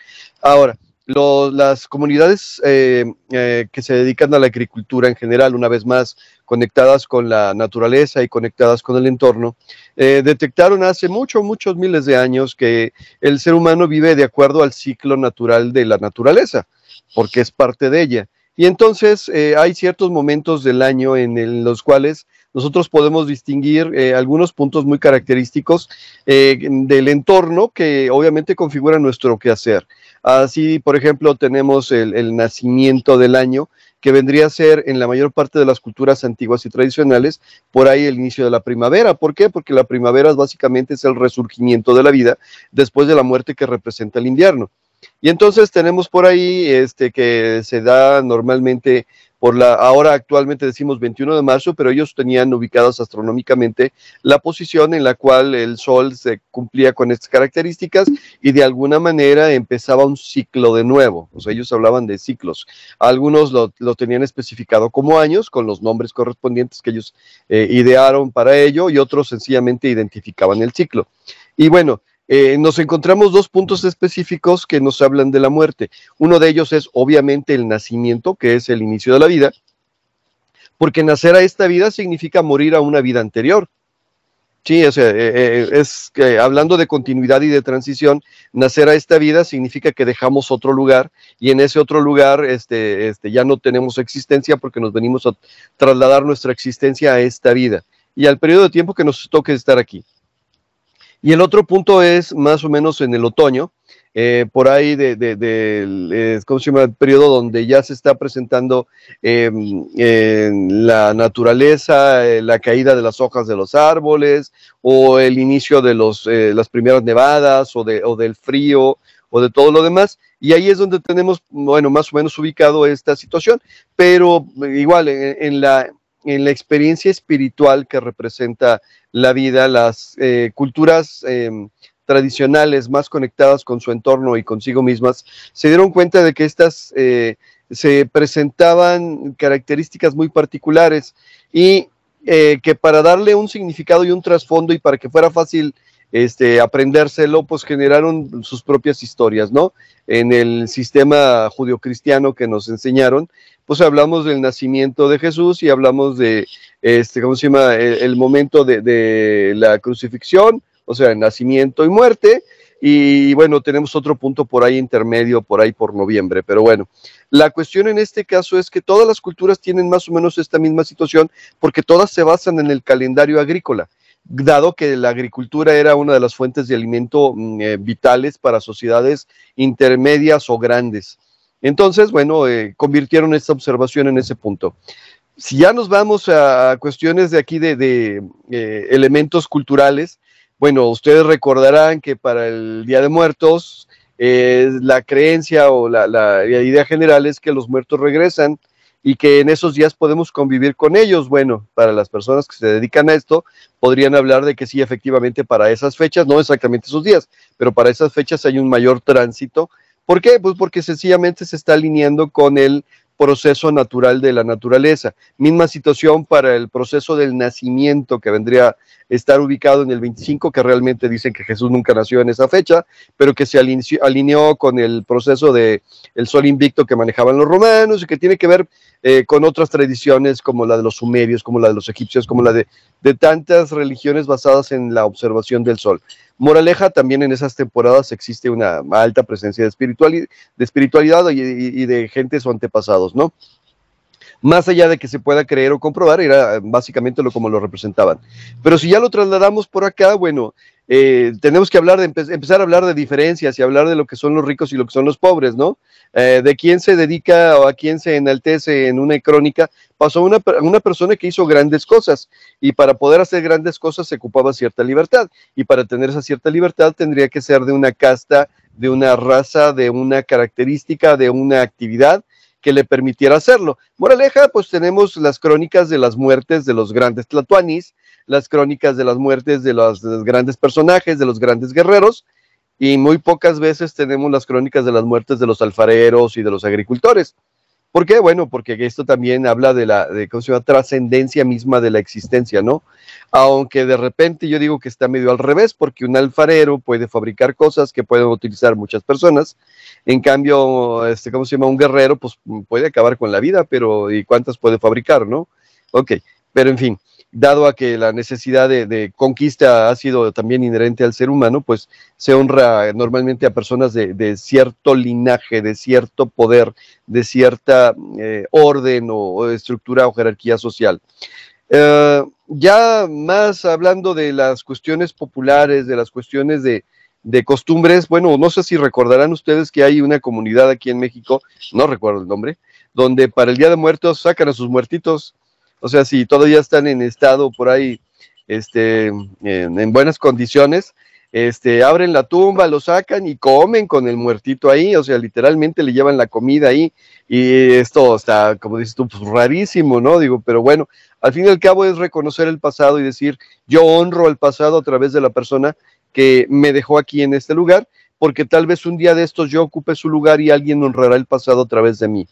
Ahora, las comunidades eh, eh, que se dedican a la agricultura en general, una vez más conectadas con la naturaleza y conectadas con el entorno, eh, detectaron hace muchos, muchos miles de años que el ser humano vive de acuerdo al ciclo natural de la naturaleza, porque es parte de ella. Y entonces hay ciertos momentos del año en los cuales nosotros podemos distinguir algunos puntos muy característicos del entorno que obviamente configuran nuestro quehacer. Así, por ejemplo, tenemos el, nacimiento del año, que vendría a ser en la mayor parte de las culturas antiguas y tradicionales, por ahí el inicio de la primavera. ¿Por qué? Porque la primavera básicamente es el resurgimiento de la vida después de la muerte que representa el invierno. Y entonces tenemos por ahí este que se da normalmente por la, ahora actualmente decimos 21 de marzo, pero ellos tenían ubicadas astronómicamente la posición en la cual el Sol se cumplía con estas características y de alguna manera empezaba un ciclo de nuevo. O sea, ellos hablaban de ciclos. Algunos lo, tenían especificado como años, con los nombres correspondientes que ellos eh, idearon para ello, y otros sencillamente identificaban el ciclo. Y bueno, eh, nos encontramos dos puntos específicos que nos hablan de la muerte. Uno de ellos es obviamente el nacimiento, que es el inicio de la vida, porque nacer a esta vida significa morir a una vida anterior. Sí, o sea, eh, eh, es que hablando de continuidad y de transición, nacer a esta vida significa que dejamos otro lugar y en ese otro lugar este, este, ya no tenemos existencia porque nos venimos a trasladar nuestra existencia a esta vida y al periodo de tiempo que nos toque estar aquí. Y el otro punto es más o menos en el otoño, eh, por ahí de, de, de, ¿cómo se llama? El periodo donde ya se está presentando em, la naturaleza, eh, la caída de las hojas de los árboles, o el inicio de los, eh, las primeras nevadas, o, de, o del frío, o de todo lo demás. Y ahí es donde tenemos, bueno, más o menos ubicado esta situación, pero igual en la en la experiencia espiritual que representa la vida, las eh, culturas em, tradicionales más conectadas con su entorno y consigo mismas, se dieron cuenta de que estas eh, se presentaban características muy particulares y eh, que para darle un significado y un trasfondo y para que fuera fácil este, aprendérselo, pues generaron sus propias historias, ¿no? En el sistema judio-cristiano que nos enseñaron, pues hablamos del nacimiento de Jesús y hablamos de, este, ¿cómo se llama?, el, momento de, la crucifixión, o sea, nacimiento y muerte, y bueno, tenemos otro punto por ahí intermedio, por ahí por noviembre, pero bueno, la cuestión en este caso es que todas las culturas tienen más o menos esta misma situación porque todas se basan en el calendario agrícola dado que la agricultura era una de las fuentes de alimento mm, eh, vitales para sociedades intermedias o grandes. Entonces, bueno, eh, convirtieron esta observación en ese punto. Si ya nos vamos a cuestiones de aquí de, eh, elementos culturales, bueno, ustedes recordarán que para el Día de Muertos, eh, la creencia o la, la, idea general es que los muertos regresan y que en esos días podemos convivir con ellos. Bueno, para las personas que se dedican a esto, podrían hablar de que sí, efectivamente, para esas fechas, no exactamente esos días, pero para esas fechas hay un mayor tránsito ¿Por qué? Pues porque sencillamente se está alineando con el proceso natural de la naturaleza. Misma situación para el proceso del nacimiento que vendría a estar ubicado en el 25, que realmente dicen que Jesús nunca nació en esa fecha, pero que se alineó con el proceso de el sol invicto que manejaban los romanos y que tiene que ver eh, con otras tradiciones como la de los sumerios, como la de los egipcios, como la de tantas religiones basadas en la observación del sol. Moraleja, también en esas temporadas existe una alta presencia de, espiritualidad, de espiritualidad y, de gentes o antepasados, ¿no? Más allá de que se pueda creer o comprobar, era básicamente lo como lo representaban. Pero si ya lo trasladamos por acá, bueno, eh, tenemos que hablar de empezar a hablar de diferencias y hablar de lo que son los ricos y lo que son los pobres, ¿no? Eh, de quién se dedica o a quién se enaltece en una crónica, pasó una, una persona que hizo grandes cosas y para poder hacer grandes cosas se ocupaba cierta libertad y para tener esa cierta libertad tendría que ser de una casta, de una raza, de una característica, de una actividad que le permitiera hacerlo. Moraleja, pues tenemos las crónicas de las muertes de los grandes tlatuanis, las crónicas de las muertes de los, grandes personajes, de los grandes guerreros, y muy pocas veces tenemos las crónicas de las muertes de los alfareros y de los agricultores. ¿Por qué? Bueno, porque esto también habla de la de, ¿cómo se llama? trascendencia misma de la existencia, ¿no? Aunque de repente yo digo que está medio al revés, porque un alfarero puede fabricar cosas que pueden utilizar muchas personas. En cambio, este, ¿cómo se llama? Un guerrero, pues puede acabar con la vida, pero ¿y cuántas puede fabricar, no? Ok, pero en fin dado a que la necesidad de, conquista ha sido también inherente al ser humano, pues se honra normalmente a personas de, cierto linaje, de cierto poder, de cierta eh, orden o, estructura o jerarquía social. Eh, ya más hablando de las cuestiones populares, de las cuestiones de, de costumbres, bueno, no sé si recordarán ustedes que hay una comunidad aquí en México, no recuerdo el nombre, donde para el Día de Muertos sacan a sus muertitos o sea, si todavía están en estado por ahí, este, en, buenas condiciones, este, abren la tumba, lo sacan y comen con el muertito ahí, o sea, literalmente le llevan la comida ahí y esto está, como dices tú, pues rarísimo, ¿no? Digo, pero bueno, al fin y al cabo es reconocer el pasado y decir, yo honro el pasado a través de la persona que me dejó aquí en este lugar, porque tal vez un día de estos yo ocupe su lugar y alguien honrará el pasado a través de mí.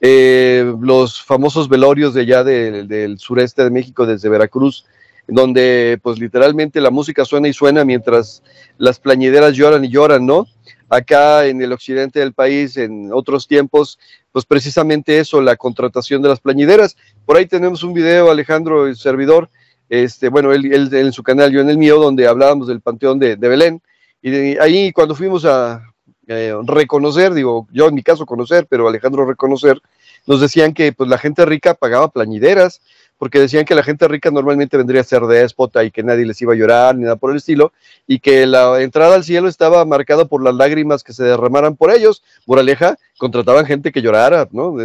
Eh, los famosos velorios de allá del sureste de México, desde Veracruz, donde pues literalmente la música suena y suena mientras las plañideras lloran y lloran, ¿no? Acá en el occidente del país, en otros tiempos, pues precisamente eso, la contratación de las plañideras. Por ahí tenemos un video, Alejandro, el servidor, este, bueno, él, en su canal, yo en el mío, donde hablábamos del Panteón de, Belén. Y ahí cuando fuimos a, eh, reconocer, digo, yo en mi caso conocer, pero Alejandro reconocer, nos decían que pues la gente rica pagaba plañideras, porque decían que la gente rica normalmente vendría a ser déspota y que nadie les iba a llorar ni nada por el estilo, y que la entrada al cielo estaba marcada por las lágrimas que se derramaran por ellos. Moraleja, contrataban gente que llorara, ¿no?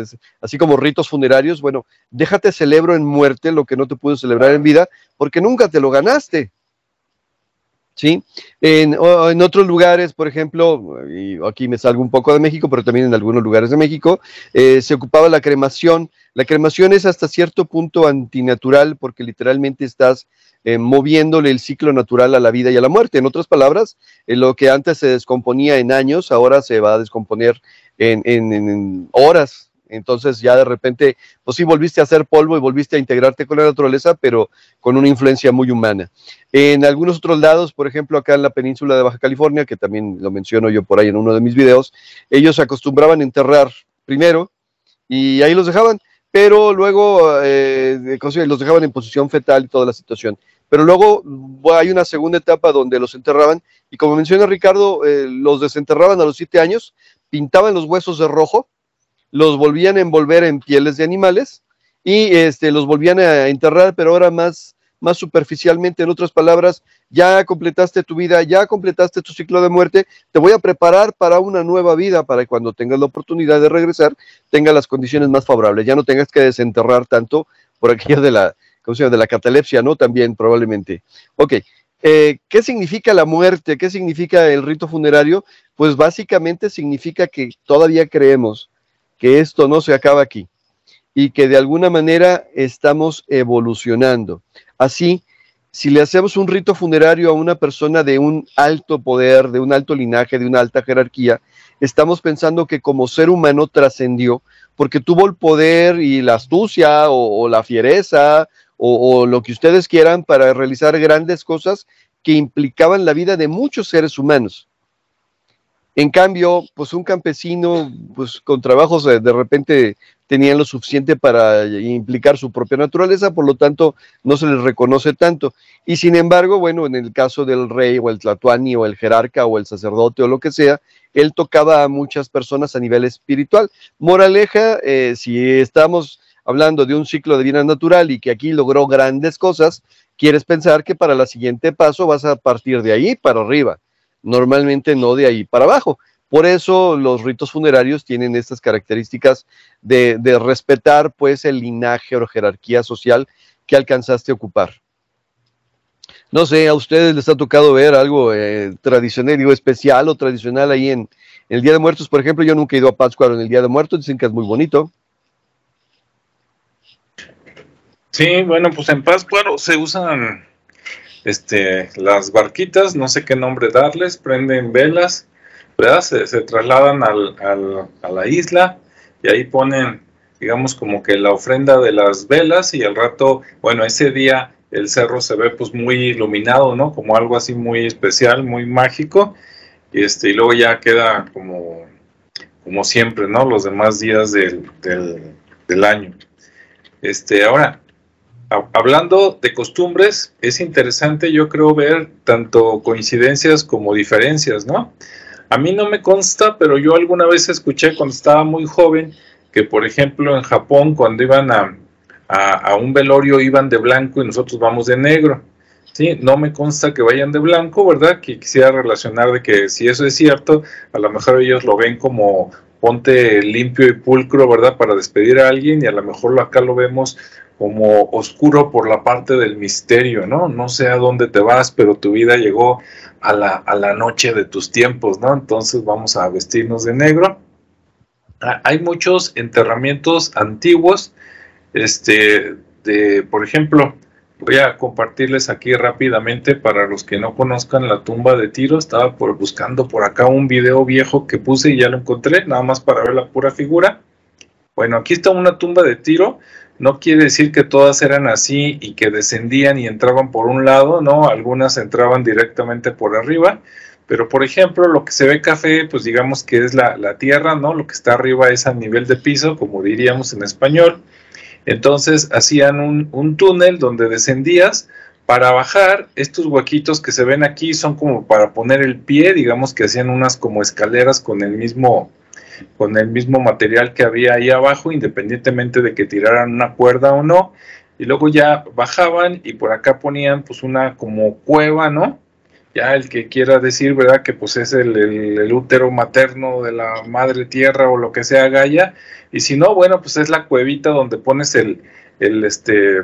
así como ritos funerarios, bueno, déjate celebro en muerte lo que no te pudo celebrar en vida, porque nunca te lo ganaste. ¿Sí? En, otros lugares, por ejemplo, y aquí me salgo un poco de México, pero también en algunos lugares de México, eh, se ocupaba la cremación. La cremación es hasta cierto punto antinatural porque literalmente estás eh, moviéndole el ciclo natural a la vida y a la muerte. En otras palabras, eh, lo que antes se descomponía en años, ahora se va a descomponer en horas, entonces ya de repente, pues sí, volviste a hacer polvo y volviste a integrarte con la naturaleza, pero con una influencia muy humana. En algunos otros lados, por ejemplo, acá en la península de Baja California, que también lo menciono yo por ahí en uno de mis videos, ellos acostumbraban enterrar primero y ahí los dejaban, pero luego eh, los dejaban en posición fetal y toda la situación. Pero luego hay una segunda etapa donde los enterraban y como menciona Ricardo, eh, los desenterraban a los siete años, pintaban los huesos de rojo, los volvían a envolver en pieles de animales y este, los volvían a enterrar, pero ahora más, más superficialmente, en otras palabras, ya completaste tu vida, ya completaste tu ciclo de muerte, te voy a preparar para una nueva vida, para que cuando tengas la oportunidad de regresar, tenga las condiciones más favorables, ya no tengas que desenterrar tanto por aquello de la, ¿cómo se llama? de la catalepsia, ¿no? También probablemente. Ok, eh, ¿qué significa la muerte? ¿Qué significa el rito funerario? Pues básicamente significa que todavía creemos que esto no se acaba aquí y que de alguna manera estamos evolucionando. Así, si le hacemos un rito funerario a una persona de un alto poder, de un alto linaje, de una alta jerarquía, estamos pensando que como ser humano trascendió porque tuvo el poder y la astucia o, la fiereza o, lo que ustedes quieran para realizar grandes cosas que implicaban la vida de muchos seres humanos. En cambio, pues un campesino, pues con trabajos de, repente tenían lo suficiente para implicar su propia naturaleza, por lo tanto no se les reconoce tanto. Y sin embargo, bueno, en el caso del rey o el tlatoani o el jerarca o el sacerdote o lo que sea, él tocaba a muchas personas a nivel espiritual. Moraleja, eh, si estamos hablando de un ciclo de vida natural y que aquí logró grandes cosas, quieres pensar que para el siguiente paso vas a partir de ahí para arriba, normalmente no de ahí para abajo. Por eso los ritos funerarios tienen estas características de, respetar pues el linaje o jerarquía social que alcanzaste a ocupar. No sé, a ustedes les ha tocado ver algo eh, tradicional, digo, especial o tradicional ahí en, el Día de Muertos, por ejemplo, yo nunca he ido a Pátzcuaro en el Día de Muertos, dicen que es muy bonito. Sí, bueno, pues en Pátzcuaro se usan este, las barquitas, no sé qué nombre darles, prenden velas, ¿verdad? Se, trasladan al, a la isla y ahí ponen, digamos, como que la ofrenda de las velas y al rato, bueno, ese día el cerro se ve pues muy iluminado, ¿no? Como algo así muy especial, muy mágico y, este, y luego ya queda como, como siempre, ¿no? Los demás días del, del, año. Este, ahora, hablando de costumbres, es interesante yo creo ver tanto coincidencias como diferencias, ¿no? A mí no me consta, pero yo alguna vez escuché cuando estaba muy joven que, por ejemplo, en Japón, cuando iban a, a un velorio, iban de blanco y nosotros vamos de negro. Sí, no me consta que vayan de blanco, ¿verdad? Que quisiera relacionar de que si eso es cierto, a lo mejor ellos lo ven como ponte limpio y pulcro, ¿verdad? Para despedir a alguien y a lo mejor acá lo vemos como oscuro por la parte del misterio, ¿no? No sé a dónde te vas, pero tu vida llegó a la, a la noche de tus tiempos, ¿no? Entonces vamos a vestirnos de negro. Ah, hay muchos enterramientos antiguos, este, de, por ejemplo, Voy a compartirles aquí rápidamente para los que no conozcan la tumba de Tiro. Estaba por, buscando por acá un video viejo que puse y ya lo encontré, nada más para ver la pura figura. Bueno, aquí está una tumba de Tiro. No quiere decir que todas eran así y que descendían y entraban por un lado, no, algunas entraban directamente por arriba. Pero por ejemplo, lo que se ve café, pues digamos que es la, la tierra, ¿no? Lo que está arriba es a nivel de piso, como diríamos en español entonces hacían un, túnel donde descendías para bajar. Estos huequitos que se ven aquí son como para poner el pie, digamos que hacían unas como escaleras con el mismo con el mismo material que había ahí abajo, independientemente de que tiraran una cuerda o no. Y luego ya bajaban y por acá ponían pues una como cueva, ¿no? Ya el que quiera decir, ¿verdad? Que pues es el, el útero materno de la madre tierra o lo que sea Gaia y si no, bueno, pues es la cuevita donde pones el, el este,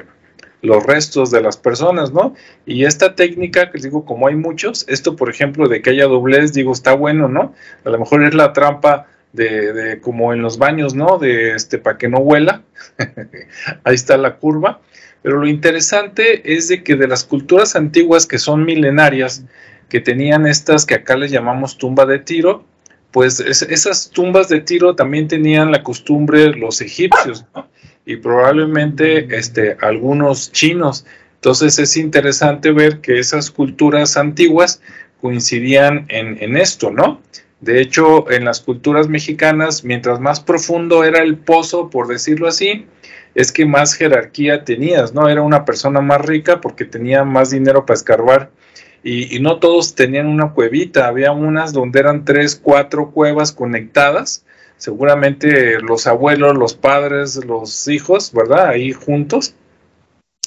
los restos de las personas, ¿no? Y esta técnica, que digo, como hay muchos, esto, por ejemplo, de que haya doblez, digo, está bueno, ¿no? A lo mejor es la trampa de, como en los baños, ¿no? De este, para que no huela. Ahí está la curva. Pero lo interesante es de que de las culturas antiguas que son milenarias, que tenían estas que acá les llamamos tumba de tiro, pues esas tumbas de tiro también tenían la costumbre los egipcios y probablemente este, algunos chinos. Entonces es interesante ver que esas culturas antiguas coincidían en esto, ¿no? De hecho, en las culturas mexicanas, mientras más profundo era el pozo, por decirlo así, es que más jerarquía tenías, ¿no? Era una persona más rica porque tenía más dinero para escarbar y, no todos tenían una cuevita, había unas donde eran tres, cuatro cuevas conectadas, seguramente los abuelos, los padres, los hijos, ¿verdad? Ahí juntos.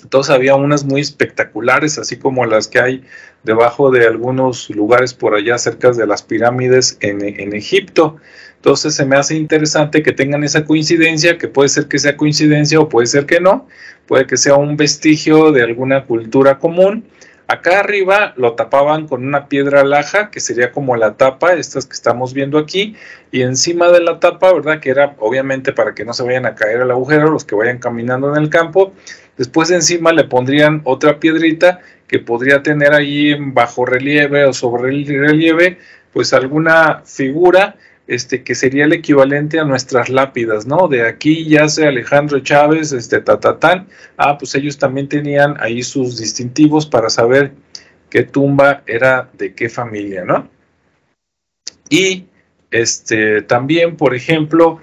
Entonces había unas muy espectaculares, así como las que hay debajo de algunos lugares por allá cerca de las pirámides en, Egipto. Entonces se me hace interesante que tengan esa coincidencia, que puede ser que sea coincidencia o puede ser que no, puede que sea un vestigio de alguna cultura común Acá arriba lo tapaban con una piedra laja, que sería como la tapa, estas que estamos viendo aquí, y encima de la tapa, ¿verdad? Que era obviamente para que no se vayan a caer al agujero los que vayan caminando en el campo. Después encima le pondrían otra piedrita que podría tener ahí en bajo relieve o sobre relieve, pues alguna figura este, que sería el equivalente a nuestras lápidas, ¿no? De aquí ya sea Alejandro Chávez, este, tatatán, ah, pues ellos también tenían ahí sus distintivos para saber qué tumba era de qué familia, ¿no? Y este, también, por ejemplo,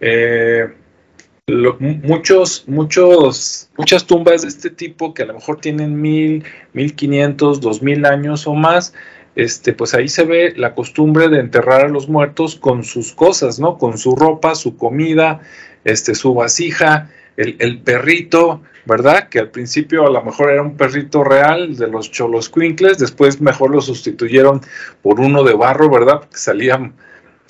eh, muchos, muchos, muchas tumbas de este tipo que a lo mejor tienen mil, mil quinientos, dos mil años o más, este, pues ahí se ve la costumbre de enterrar a los muertos con sus cosas, ¿no? Con su ropa, su comida, este, su vasija, el, el perrito, ¿verdad? Que al principio a lo mejor era un perrito real de los cholos quinkles, después mejor lo sustituyeron por uno de barro, ¿verdad? Que salía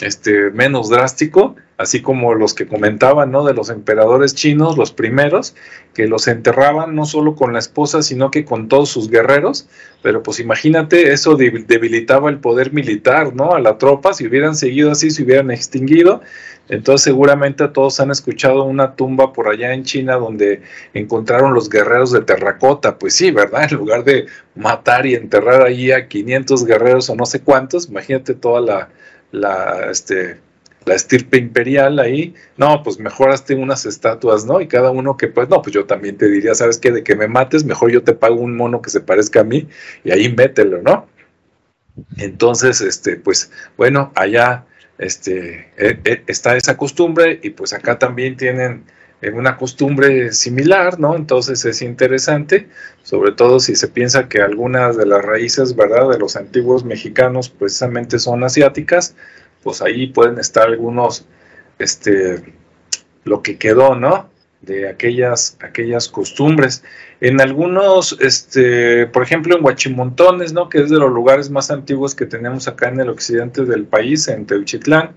este, menos drástico, así como los que comentaban, ¿no? De los emperadores chinos, los primeros, que los enterraban no solo con la esposa, sino que con todos sus guerreros, pero pues imagínate, eso debilitaba el poder militar, ¿no? A la tropa, si hubieran seguido así, se hubieran extinguido, entonces seguramente todos han escuchado una tumba por allá en China donde encontraron los guerreros de terracota. Pues sí, ¿verdad? En lugar de matar y enterrar allí a 500 guerreros o no sé cuántos, imagínate toda la, la, este, la estirpe imperial ahí. No, pues mejor hazte unas estatuas, ¿no? Y cada uno que pues, no, pues yo también te diría, ¿sabes qué? De que me mates, mejor yo te pago un mono que se parezca a mí y ahí mételo, ¿no? Entonces, este, pues bueno, allá este, eh, eh, está esa costumbre y pues acá también tienen eh, una costumbre similar, ¿no? Entonces es interesante, sobre todo si se piensa que algunas de las raíces, ¿verdad?, de los antiguos mexicanos precisamente son asiáticas, pues ahí pueden estar algunos, este, lo que quedó, ¿no? De aquellas, aquellas costumbres. En algunos, este, por ejemplo, en Huachimontones, ¿no? Que es de los lugares más antiguos que tenemos acá en el occidente del país, en Teuchitlán,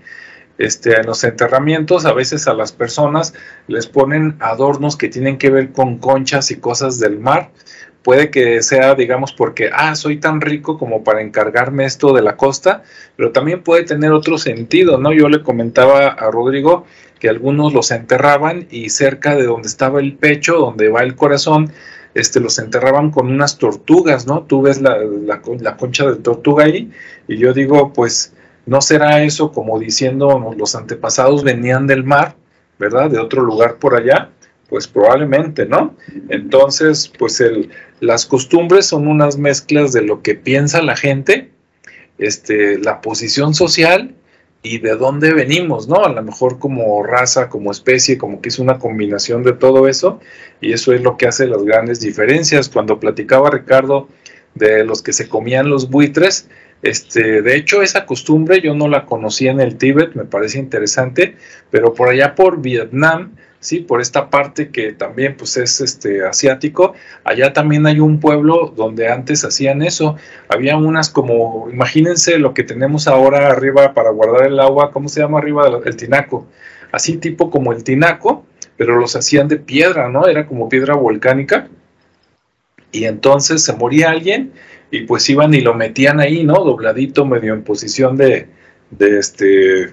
este, en los enterramientos a veces a las personas les ponen adornos que tienen que ver con conchas y cosas del mar. Puede que sea, digamos, porque, ah, soy tan rico como para encargarme esto de la costa, pero también puede tener otro sentido, ¿no? Yo le comentaba a Rodrigo que algunos los enterraban y cerca de donde estaba el pecho, donde va el corazón, este, los enterraban con unas tortugas, ¿no? Tú ves la, la, concha de tortuga ahí y yo digo, pues, ¿no será eso como diciendo los antepasados venían del mar, ¿verdad? De otro lugar por allá, pues probablemente, ¿no? Entonces, pues el, las costumbres son unas mezclas de lo que piensa la gente, este, la posición social y de dónde venimos, ¿no? A lo mejor como raza, como especie, como que es una combinación de todo eso, y eso es lo que hace las grandes diferencias. Cuando platicaba Ricardo de los que se comían los buitres, este, de hecho, esa costumbre yo no la conocía en el Tíbet, me parece interesante, pero por allá por Vietnam, sí, por esta parte que también pues es este asiático, allá también hay un pueblo donde antes hacían eso, había unas como, imagínense lo que tenemos ahora arriba para guardar el agua, ¿cómo se llama arriba el tinaco? Así tipo como el tinaco, pero los hacían de piedra, ¿no? Era como piedra volcánica. Y entonces se moría alguien y pues iban y lo metían ahí, ¿no? Dobladito, medio en posición de, de este,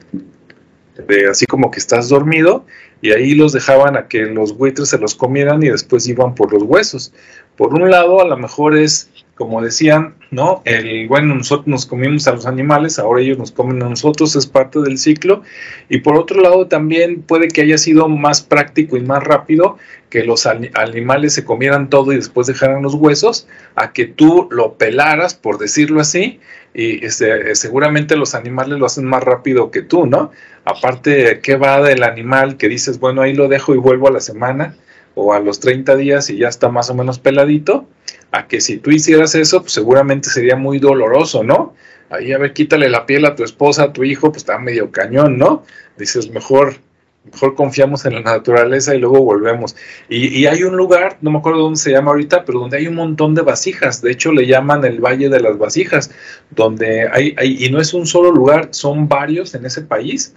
de así como que estás dormido y ahí los dejaban a que los buitres se los comieran y después iban por los huesos. Por un lado, a lo mejor es, como decían, ¿no? El, bueno, nosotros nos comimos a los animales, ahora ellos nos comen a nosotros, es parte del ciclo. Y por otro lado, también puede que haya sido más práctico y más rápido que los animales se comieran todo y después dejaran los huesos, a que tú lo pelaras, por decirlo así, y este, seguramente los animales lo hacen más rápido que tú, ¿no? Aparte, ¿qué va del animal que dices, bueno, ahí lo dejo y vuelvo a la semana o a los 30 días y ya está más o menos peladito? A que si tú hicieras eso, pues seguramente sería muy doloroso, ¿no? Ahí a ver, quítale la piel a tu esposa, a tu hijo, pues está medio cañón, ¿no? Dices, mejor mejor confiamos en la naturaleza y luego volvemos. Y, hay un lugar, no me acuerdo dónde se llama ahorita, pero donde hay un montón de vasijas. De hecho, le llaman el Valle de las Vasijas, donde hay, hay y no es un solo lugar, son varios en ese país.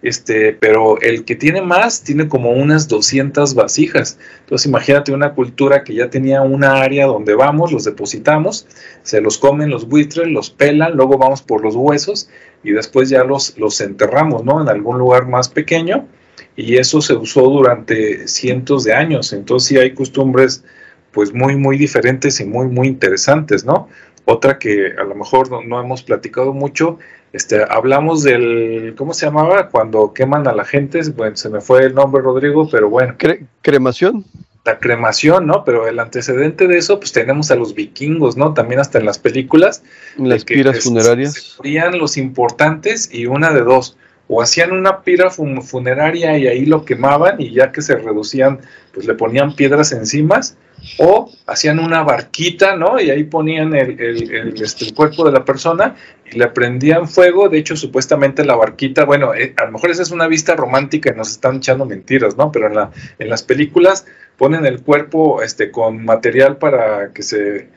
Este, pero el que tiene más tiene como unas 200 vasijas. Entonces imagínate una cultura que ya tenía una área donde vamos, los depositamos, se los comen los buitres, los pelan, luego vamos por los huesos y después ya los, los enterramos, ¿no? En algún lugar más pequeño y eso se usó durante cientos de años. Entonces sí hay costumbres pues muy, muy diferentes y muy, muy interesantes, ¿no? Otra que a lo mejor no, hemos platicado mucho, este, hablamos del, ¿cómo se llamaba? Cuando queman a la gente, bueno, se me fue el nombre, Rodrigo, pero bueno. cremación. La cremación, ¿no? Pero el antecedente de eso, pues tenemos a los vikingos, ¿no? También hasta en las películas. Las piras pues, funerarias. Se los importantes y una de dos o hacían una pira funeraria y ahí lo quemaban y ya que se reducían, pues le ponían piedras encima, o hacían una barquita, ¿no? Y ahí ponían el, este, el, cuerpo de la persona y le prendían fuego. De hecho, supuestamente la barquita, bueno, eh, a lo mejor esa es una vista romántica y nos están echando mentiras, ¿no? Pero en, la, en las películas ponen el cuerpo este, con material para que se,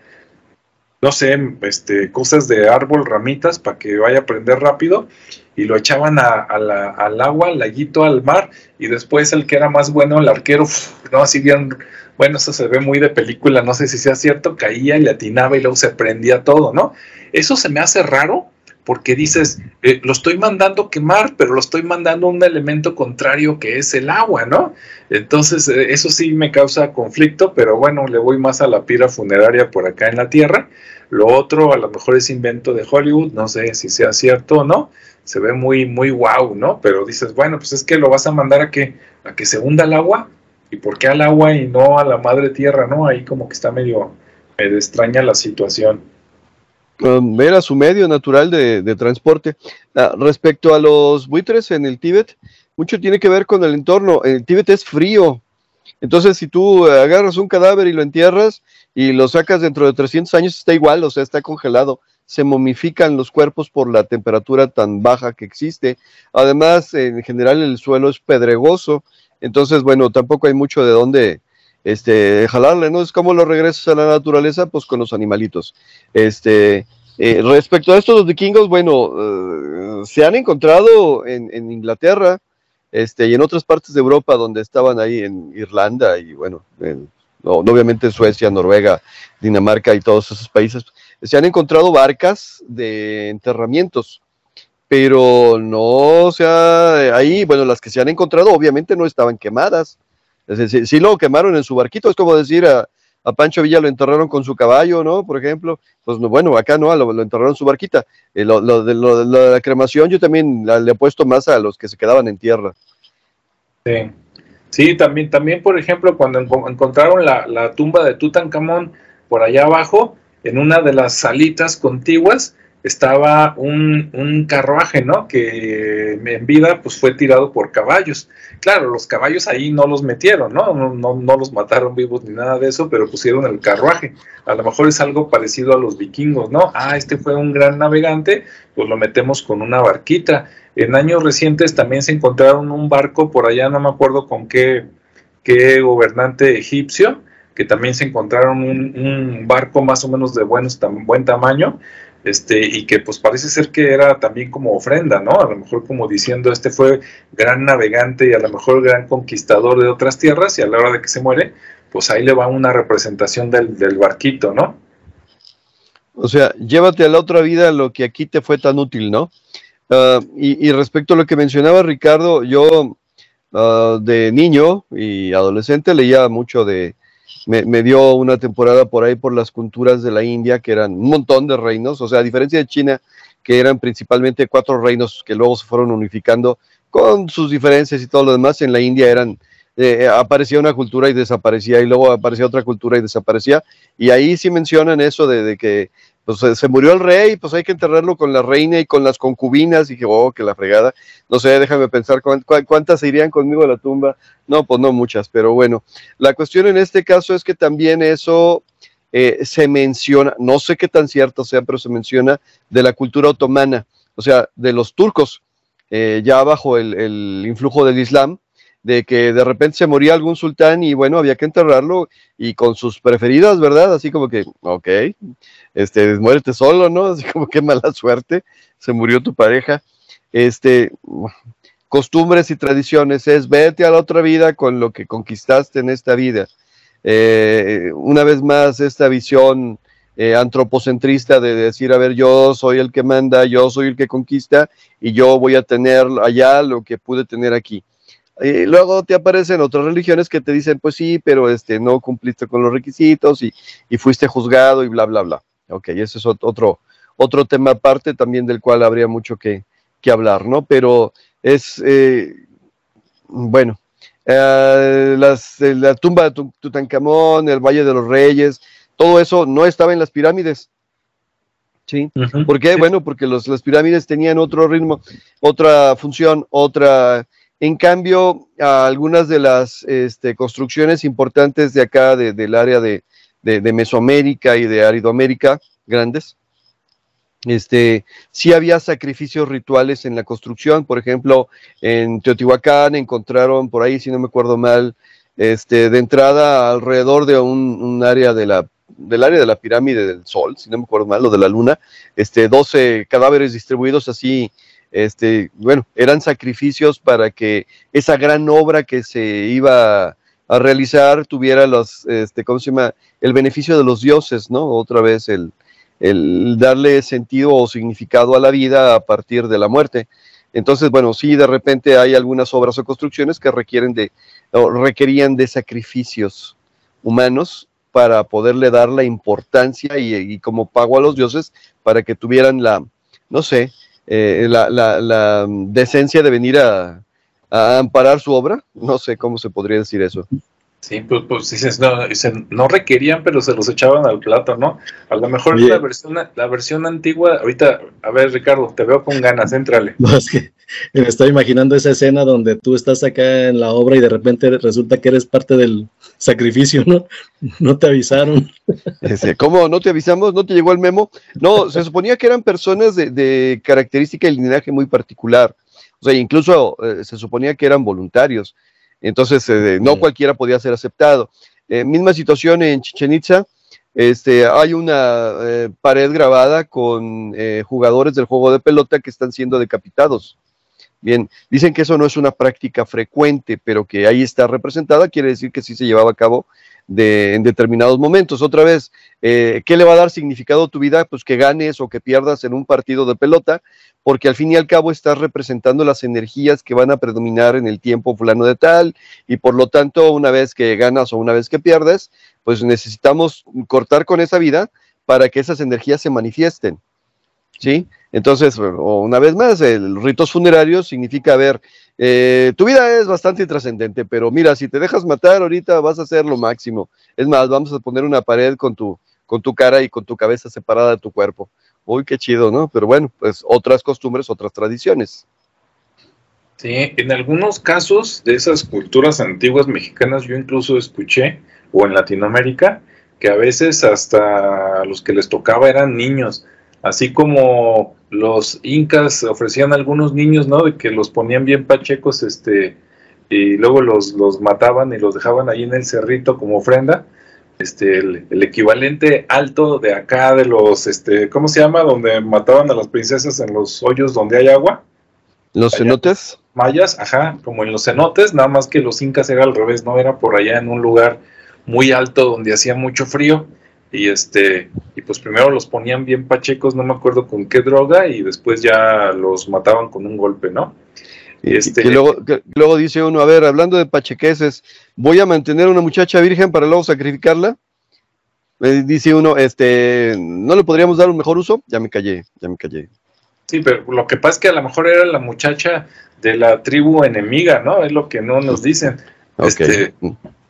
no sé, este, cosas de árbol, ramitas, para que vaya a prender rápido y lo echaban al agua, al laguito, al mar, y después el que era más bueno, el arquero, no, así bien, bueno, eso se ve muy de película, no sé si sea cierto, caía y le atinaba y luego se prendía todo, ¿no? Eso se me hace raro porque dices, eh, lo estoy mandando quemar, pero lo estoy mandando un elemento contrario que es el agua, ¿no? Entonces, eh, eso sí me causa conflicto, pero bueno, le voy más a la pira funeraria por acá en la Tierra. Lo otro, a lo mejor es invento de Hollywood, no sé si sea cierto o no, se ve muy, muy guau, ¿no? Pero dices, bueno, pues es que lo vas a mandar a que, a que se hunda el agua, ¿y por qué al agua y no a la madre tierra, no? Ahí como que está medio, medio extraña la situación. Um, era su medio natural de, transporte. Ah, respecto a los buitres en el Tíbet, mucho tiene que ver con el entorno. El Tíbet es frío. Entonces, si tú agarras un cadáver y lo entierras y lo sacas dentro de 300 años, está igual, o sea, está congelado se momifican los cuerpos por la temperatura tan baja que existe. Además, en general el suelo es pedregoso, entonces, bueno, tampoco hay mucho de dónde este, jalarle, ¿no? Es como lo regresas a la naturaleza, pues con los animalitos. Este, eh, respecto a esto, los vikingos, bueno, eh, se han encontrado en, Inglaterra este, y en otras partes de Europa donde estaban ahí en Irlanda y bueno, obviamente Suecia, Noruega, Dinamarca y todos esos países se han encontrado barcas de enterramientos, pero no, o sea, ahí, bueno, las que se han encontrado obviamente no estaban quemadas. Si sí, lo quemaron en su barquito, es como decir a, Pancho Villa lo enterraron con su caballo, ¿no? Por ejemplo, pues bueno, acá no, lo, enterraron en su barquita. Eh, lo, de, la cremación yo también le he puesto más a los que se quedaban en tierra. Sí, sí también, también por ejemplo, cuando encontraron la, la tumba de Tutankamón por allá abajo, en una de las salitas contiguas estaba un, carruaje, ¿no? Que en vida pues fue tirado por caballos. Claro, los caballos ahí no los metieron, ¿no? No, no, los mataron vivos ni nada de eso, pero pusieron el carruaje. A lo mejor es algo parecido a los vikingos, ¿no? Ah, este fue un gran navegante, pues lo metemos con una barquita. En años recientes también se encontraron un barco por allá, no me acuerdo con qué, qué gobernante egipcio, que también se encontraron un, barco más o menos de buenos, buen tamaño, este, y que pues parece ser que era también como ofrenda, ¿no? A lo mejor como diciendo, este fue gran navegante y a lo mejor gran conquistador de otras tierras, y a la hora de que se muere, pues ahí le va una representación del, barquito, ¿no? O sea, llévate a la otra vida lo que aquí te fue tan útil, ¿no? Ah, y, respecto a lo que mencionaba Ricardo, yo ah, de niño y adolescente leía mucho de, me, dio una temporada por ahí por las culturas de la India, que eran un montón de reinos, o sea, a diferencia de China, que eran principalmente cuatro reinos que luego se fueron unificando con sus diferencias y todo lo demás, en la India eran, eh, aparecía una cultura y desaparecía, y luego aparecía otra cultura y desaparecía, y ahí sí mencionan eso de que pues se murió el rey, pues hay que enterrarlo con la reina y con las concubinas. Y dije, oh, que la fregada. No sé, déjame pensar cuántas irían conmigo a la tumba. No, pues no muchas, pero bueno. La cuestión en este caso es que también eso eh, se menciona, no sé qué tan cierto sea, pero se menciona de la cultura otomana, o sea, de los turcos, eh, ya bajo el, el influjo del Islam de que de repente se moría algún sultán y bueno, había que enterrarlo y con sus preferidas, ¿verdad? Así como que, ok, este, muérete solo, ¿no? Así como que mala suerte, se murió tu pareja. Este, costumbres y tradiciones es vete a la otra vida con lo que conquistaste en esta vida. Eh, una vez más, esta visión eh, antropocentrista de decir, a ver, yo soy el que manda, yo soy el que conquista y yo voy a tener allá lo que pude tener aquí. Y luego te aparecen otras religiones que te dicen, pues sí, pero este, no cumpliste con los requisitos y, fuiste juzgado y bla, bla, bla. Ok, ese es otro, otro tema aparte también del cual habría mucho que, hablar, ¿no? Pero es, eh, bueno, eh, eh, la tumba de Tutankamón, el Valle de los Reyes, todo eso no estaba en las pirámides. ¿Sí? ¿Por qué? Bueno, porque los, las pirámides tenían otro ritmo, otra función, otra En cambio, algunas de las este, construcciones importantes de acá, del área de, Mesoamérica y de Aridoamérica, grandes, este, sí había sacrificios rituales en la construcción. Por ejemplo, en Teotihuacán encontraron por ahí, si no me acuerdo mal, este, de entrada alrededor de un, área de la, del área de la pirámide del Sol, si no me acuerdo mal, o de la Luna, este, 12 cadáveres distribuidos así, este, bueno, eran sacrificios para que esa gran obra que se iba a realizar tuviera los, este, ¿cómo se llama? El beneficio de los dioses, ¿no? Otra vez el, el darle sentido o significado a la vida a partir de la muerte. Entonces, bueno, sí, de repente hay algunas obras o construcciones que requieren de, o requerían de sacrificios humanos para poderle dar la importancia y, como pago a los dioses para que tuvieran la, no sé, eh, la, decencia de venir a, a amparar su obra. No sé cómo se podría decir eso. Sí, pues, pues dices, no, no requerían, pero se los echaban al plato, ¿no? A lo mejor la versión, la versión antigua, ahorita, a ver Ricardo, te veo con ganas, éntrale. No, es que me estoy imaginando esa escena donde tú estás acá en la obra y de repente resulta que eres parte del sacrificio, ¿no? No te avisaron. ¿Cómo no te avisamos? ¿No te llegó el memo? No, se suponía que eran personas de, de característica y linaje muy particular. O sea, incluso eh, se suponía que eran voluntarios. Entonces, eh, no cualquiera podía ser aceptado. Eh, misma situación en Chichen Itza. Este, hay una eh, pared grabada con jugadores del juego de pelota que están siendo decapitados. Bien, dicen que eso no es una práctica frecuente, pero que ahí está representada, quiere decir que sí se llevaba a cabo de, en determinados momentos. Otra vez, ¿qué le va a dar significado a tu vida? Pues que ganes o que pierdas en un partido de pelota, porque al fin y al cabo estás representando las energías que van a predominar en el tiempo fulano de tal, y por lo tanto, una vez que ganas o una vez que pierdes, pues necesitamos cortar con esa vida para que esas energías se manifiesten. ¿Sí? Entonces, una vez más, el ritos funerarios significa, ver, eh, tu vida es bastante trascendente, pero mira, si te dejas matar ahorita vas a hacer lo máximo. Es más, vamos a poner una pared con tu, con tu cara y con tu cabeza separada de tu cuerpo uy, qué chido, ¿no? Pero bueno, pues otras costumbres, otras tradiciones. Sí, en algunos casos de esas culturas antiguas mexicanas yo incluso escuché, o en Latinoamérica, que a veces hasta los que les tocaba eran niños, así como los incas ofrecían a algunos niños, ¿no? De que los ponían bien pachecos, este, y luego los, los mataban y los dejaban ahí en el cerrito como ofrenda este, el, equivalente alto de acá de los, este, ¿cómo se llama? Donde mataban a las princesas en los hoyos donde hay agua. ¿Los cenotes? Mayas, ajá, como en los cenotes, nada más que los incas era al revés, ¿no? Era por allá en un lugar muy alto donde hacía mucho frío y este y pues primero los ponían bien pachecos, no me acuerdo con qué droga y después ya los mataban con un golpe, ¿no? Y, este, luego, luego dice uno, a ver, hablando de pachequeses, voy a mantener a una muchacha virgen para luego sacrificarla. Eh, dice uno, este, ¿no le podríamos dar un mejor uso? Ya me callé, ya me callé. Sí, pero lo que pasa es que a lo mejor era la muchacha de la tribu enemiga, ¿no? Es lo que no nos dicen. Este,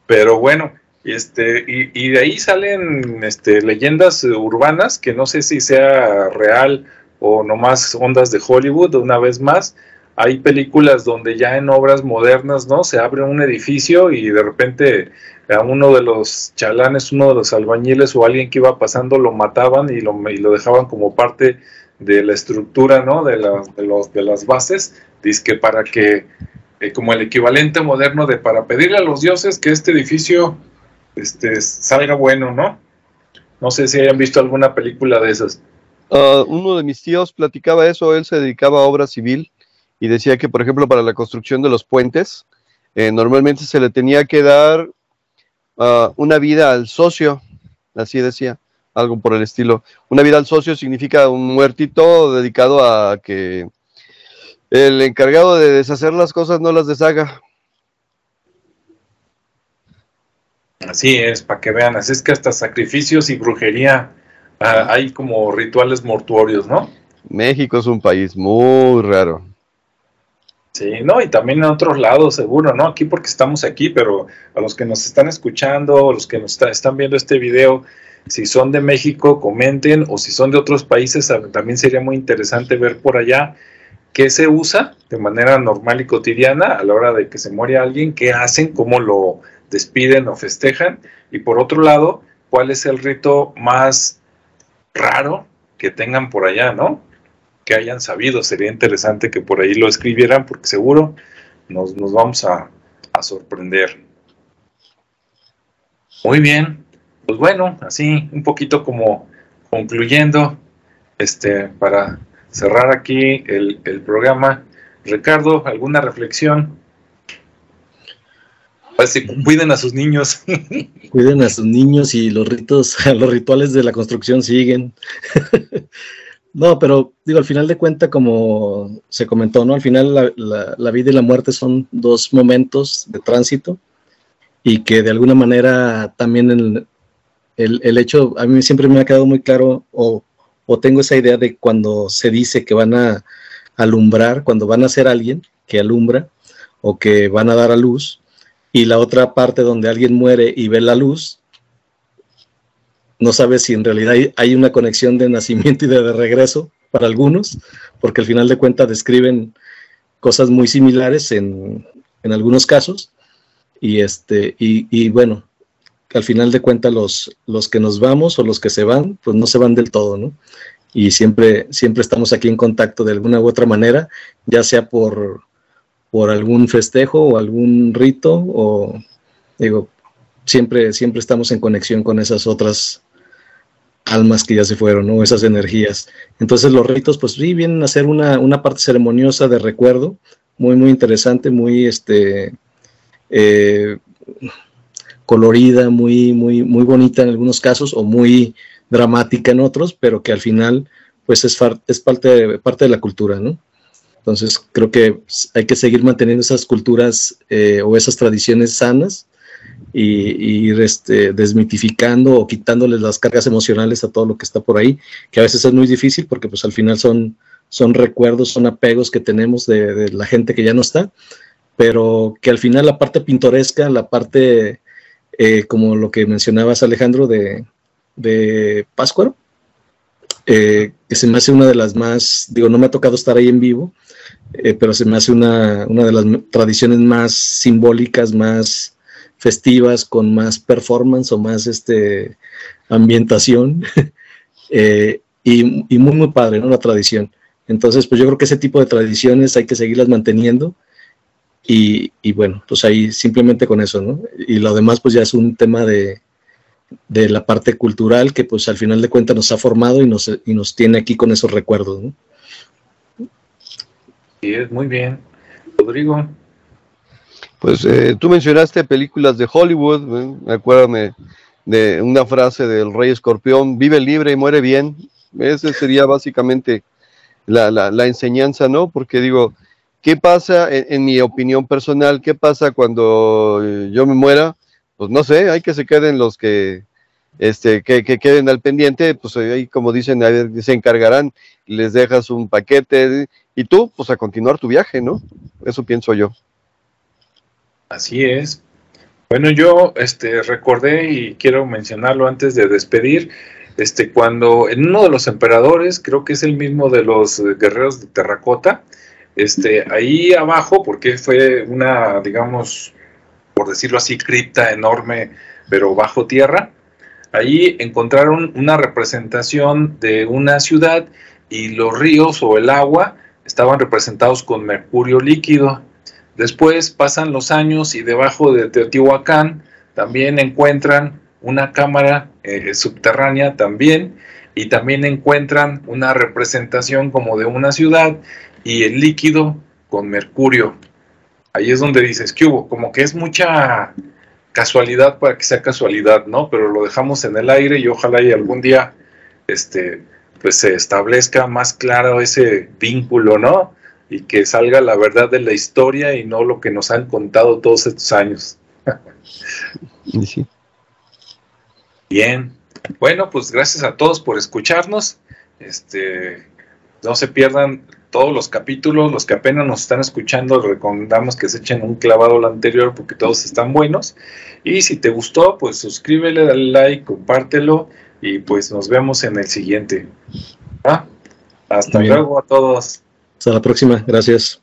pero bueno, este, y, y, de ahí salen este, leyendas urbanas que no sé si sea real o nomás ondas de Hollywood, una vez más, hay películas donde ya en obras modernas, ¿no? Se abre un edificio y de repente a uno de los chalanes, uno de los albañiles o alguien que iba pasando lo mataban y lo, y lo dejaban como parte de la estructura, ¿no? De, los, de las bases, dice para que, eh, como el equivalente moderno de para pedirle a los dioses que este edificio este, salga bueno, ¿no? No sé si hayan visto alguna película de esas. Ah, uno de mis tíos platicaba eso, él se dedicaba a obra civil y decía que, por ejemplo, para la construcción de los puentes, eh, normalmente se le tenía que dar ah, una vida al socio, así decía, algo por el estilo. Una vida al socio significa un muertito dedicado a que el encargado de deshacer las cosas no las deshaga. Así es, para que vean, así es que hasta sacrificios y brujería ah, hay como rituales mortuorios, ¿no? México es un país muy raro. Sí, no, y también en otros lados, seguro, ¿no? Aquí porque estamos aquí, pero a los que nos están escuchando, a los que nos están viendo este video, si son de México, comenten, o si son de otros países, también sería muy interesante ver por allá. qué se usa de manera normal y cotidiana a la hora de que se muere alguien, qué hacen, cómo lo despiden o festejan, y por otro lado, cuál es el rito más raro que tengan por allá, ¿no? Que hayan sabido. Sería interesante que por ahí lo escribieran, porque seguro nos, vamos a, sorprender. Muy bien, pues bueno, así un poquito como concluyendo, este, para cerrar aquí el, programa. Ricardo, ¿alguna reflexión? Cuiden a sus niños. Cuiden a sus niños y los ritos, los rituales de la construcción siguen. no, pero digo, al final de cuenta, como se comentó, ¿no? Al final la, vida y la muerte son dos momentos de tránsito y que de alguna manera también el, el, hecho, a mí siempre me ha quedado muy claro, o, tengo esa idea de cuando se dice que van a alumbrar, cuando van a ser alguien que alumbra o que van a dar a luz, y la otra parte donde alguien muere y ve la luz, no sabes si en realidad hay, una conexión de nacimiento y de, regreso para algunos, porque al final de cuentas describen cosas muy similares en, en algunos casos. Y, este, y, y bueno, al final de cuentas los, los que nos vamos o los que se van, pues no se van del todo, ¿no? Y siempre, siempre estamos aquí en contacto de alguna u otra manera, ya sea por, por algún festejo o algún rito, o digo, siempre, siempre estamos en conexión con esas otras almas que ya se fueron, ¿no? Esas energías. Entonces los ritos, pues sí, vienen a ser una, una parte ceremoniosa de recuerdo, muy, muy interesante, muy, este, eh, colorida, muy, muy, muy bonita en algunos casos o muy dramática en otros, pero que al final pues es, es parte, parte de la cultura, ¿no? Entonces creo que hay que seguir manteniendo esas culturas eh, o esas tradiciones sanas y, este, desmitificando o quitándoles las cargas emocionales a todo lo que está por ahí, que a veces es muy difícil porque pues al final son, son recuerdos, son apegos que tenemos de, de la gente que ya no está, pero que al final la parte pintoresca, la parte eh, como lo que mencionabas Alejandro de, de Páscuaro, eh, que se me hace una de las más, digo, no me ha tocado estar ahí en vivo, eh, pero se me hace una, una, de las tradiciones más simbólicas, más festivas, con más performance o más este, ambientación, y, y, muy, muy padre, ¿no? La tradición. Entonces, pues yo creo que ese tipo de tradiciones hay que seguirlas manteniendo y, bueno, pues ahí simplemente con eso, ¿no? Y lo demás pues ya es un tema de, de la parte cultural que pues al final de cuentas nos ha formado y nos, y nos tiene aquí con esos recuerdos, ¿no? Sí, es muy bien. Rodrigo. Pues eh, tú mencionaste películas de Hollywood, ¿eh? acuérdame de una frase del Rey Escorpión, vive libre y muere bien. Esa sería básicamente la, la, la enseñanza, ¿no? Porque digo, ¿Qué pasa, en, mi opinión personal, qué pasa cuando eh, yo me muera? Pues no sé, hay que se queden los que, este, que, queden al pendiente, pues ahí como dicen, se encargarán, les dejas un paquete y tú, pues a continuar tu viaje, ¿no? Eso pienso yo. Así es. Bueno, yo este, recordé y quiero mencionarlo antes de despedir, este, cuando en uno de los emperadores, creo que es el mismo de los guerreros de terracota, este, ahí abajo, porque fue una, digamos, por decirlo así, cripta enorme, pero bajo tierra, ahí encontraron una representación de una ciudad y los ríos o el agua estaban representados con mercurio líquido. Después pasan los años y debajo de Teotihuacán también encuentran una cámara eh, subterránea también y también encuentran una representación como de una ciudad y el líquido con mercurio. Ahí es donde dices que hubo, como que es mucha casualidad para que sea casualidad, ¿no? Pero lo dejamos en el aire y ojalá y algún día este pues se establezca más claro ese vínculo, ¿no? Y que salga la verdad de la historia y no lo que nos han contado todos estos años. Bien. Bueno, pues gracias a todos por escucharnos. Este, no se pierdan todos los capítulos, los que apenas nos están escuchando, recomendamos que se echen un clavado al anterior porque todos están buenos. Y si te gustó, pues suscríbele, dale like, compártelo y pues nos vemos en el siguiente. Hasta luego a todos. Hasta la próxima. Gracias.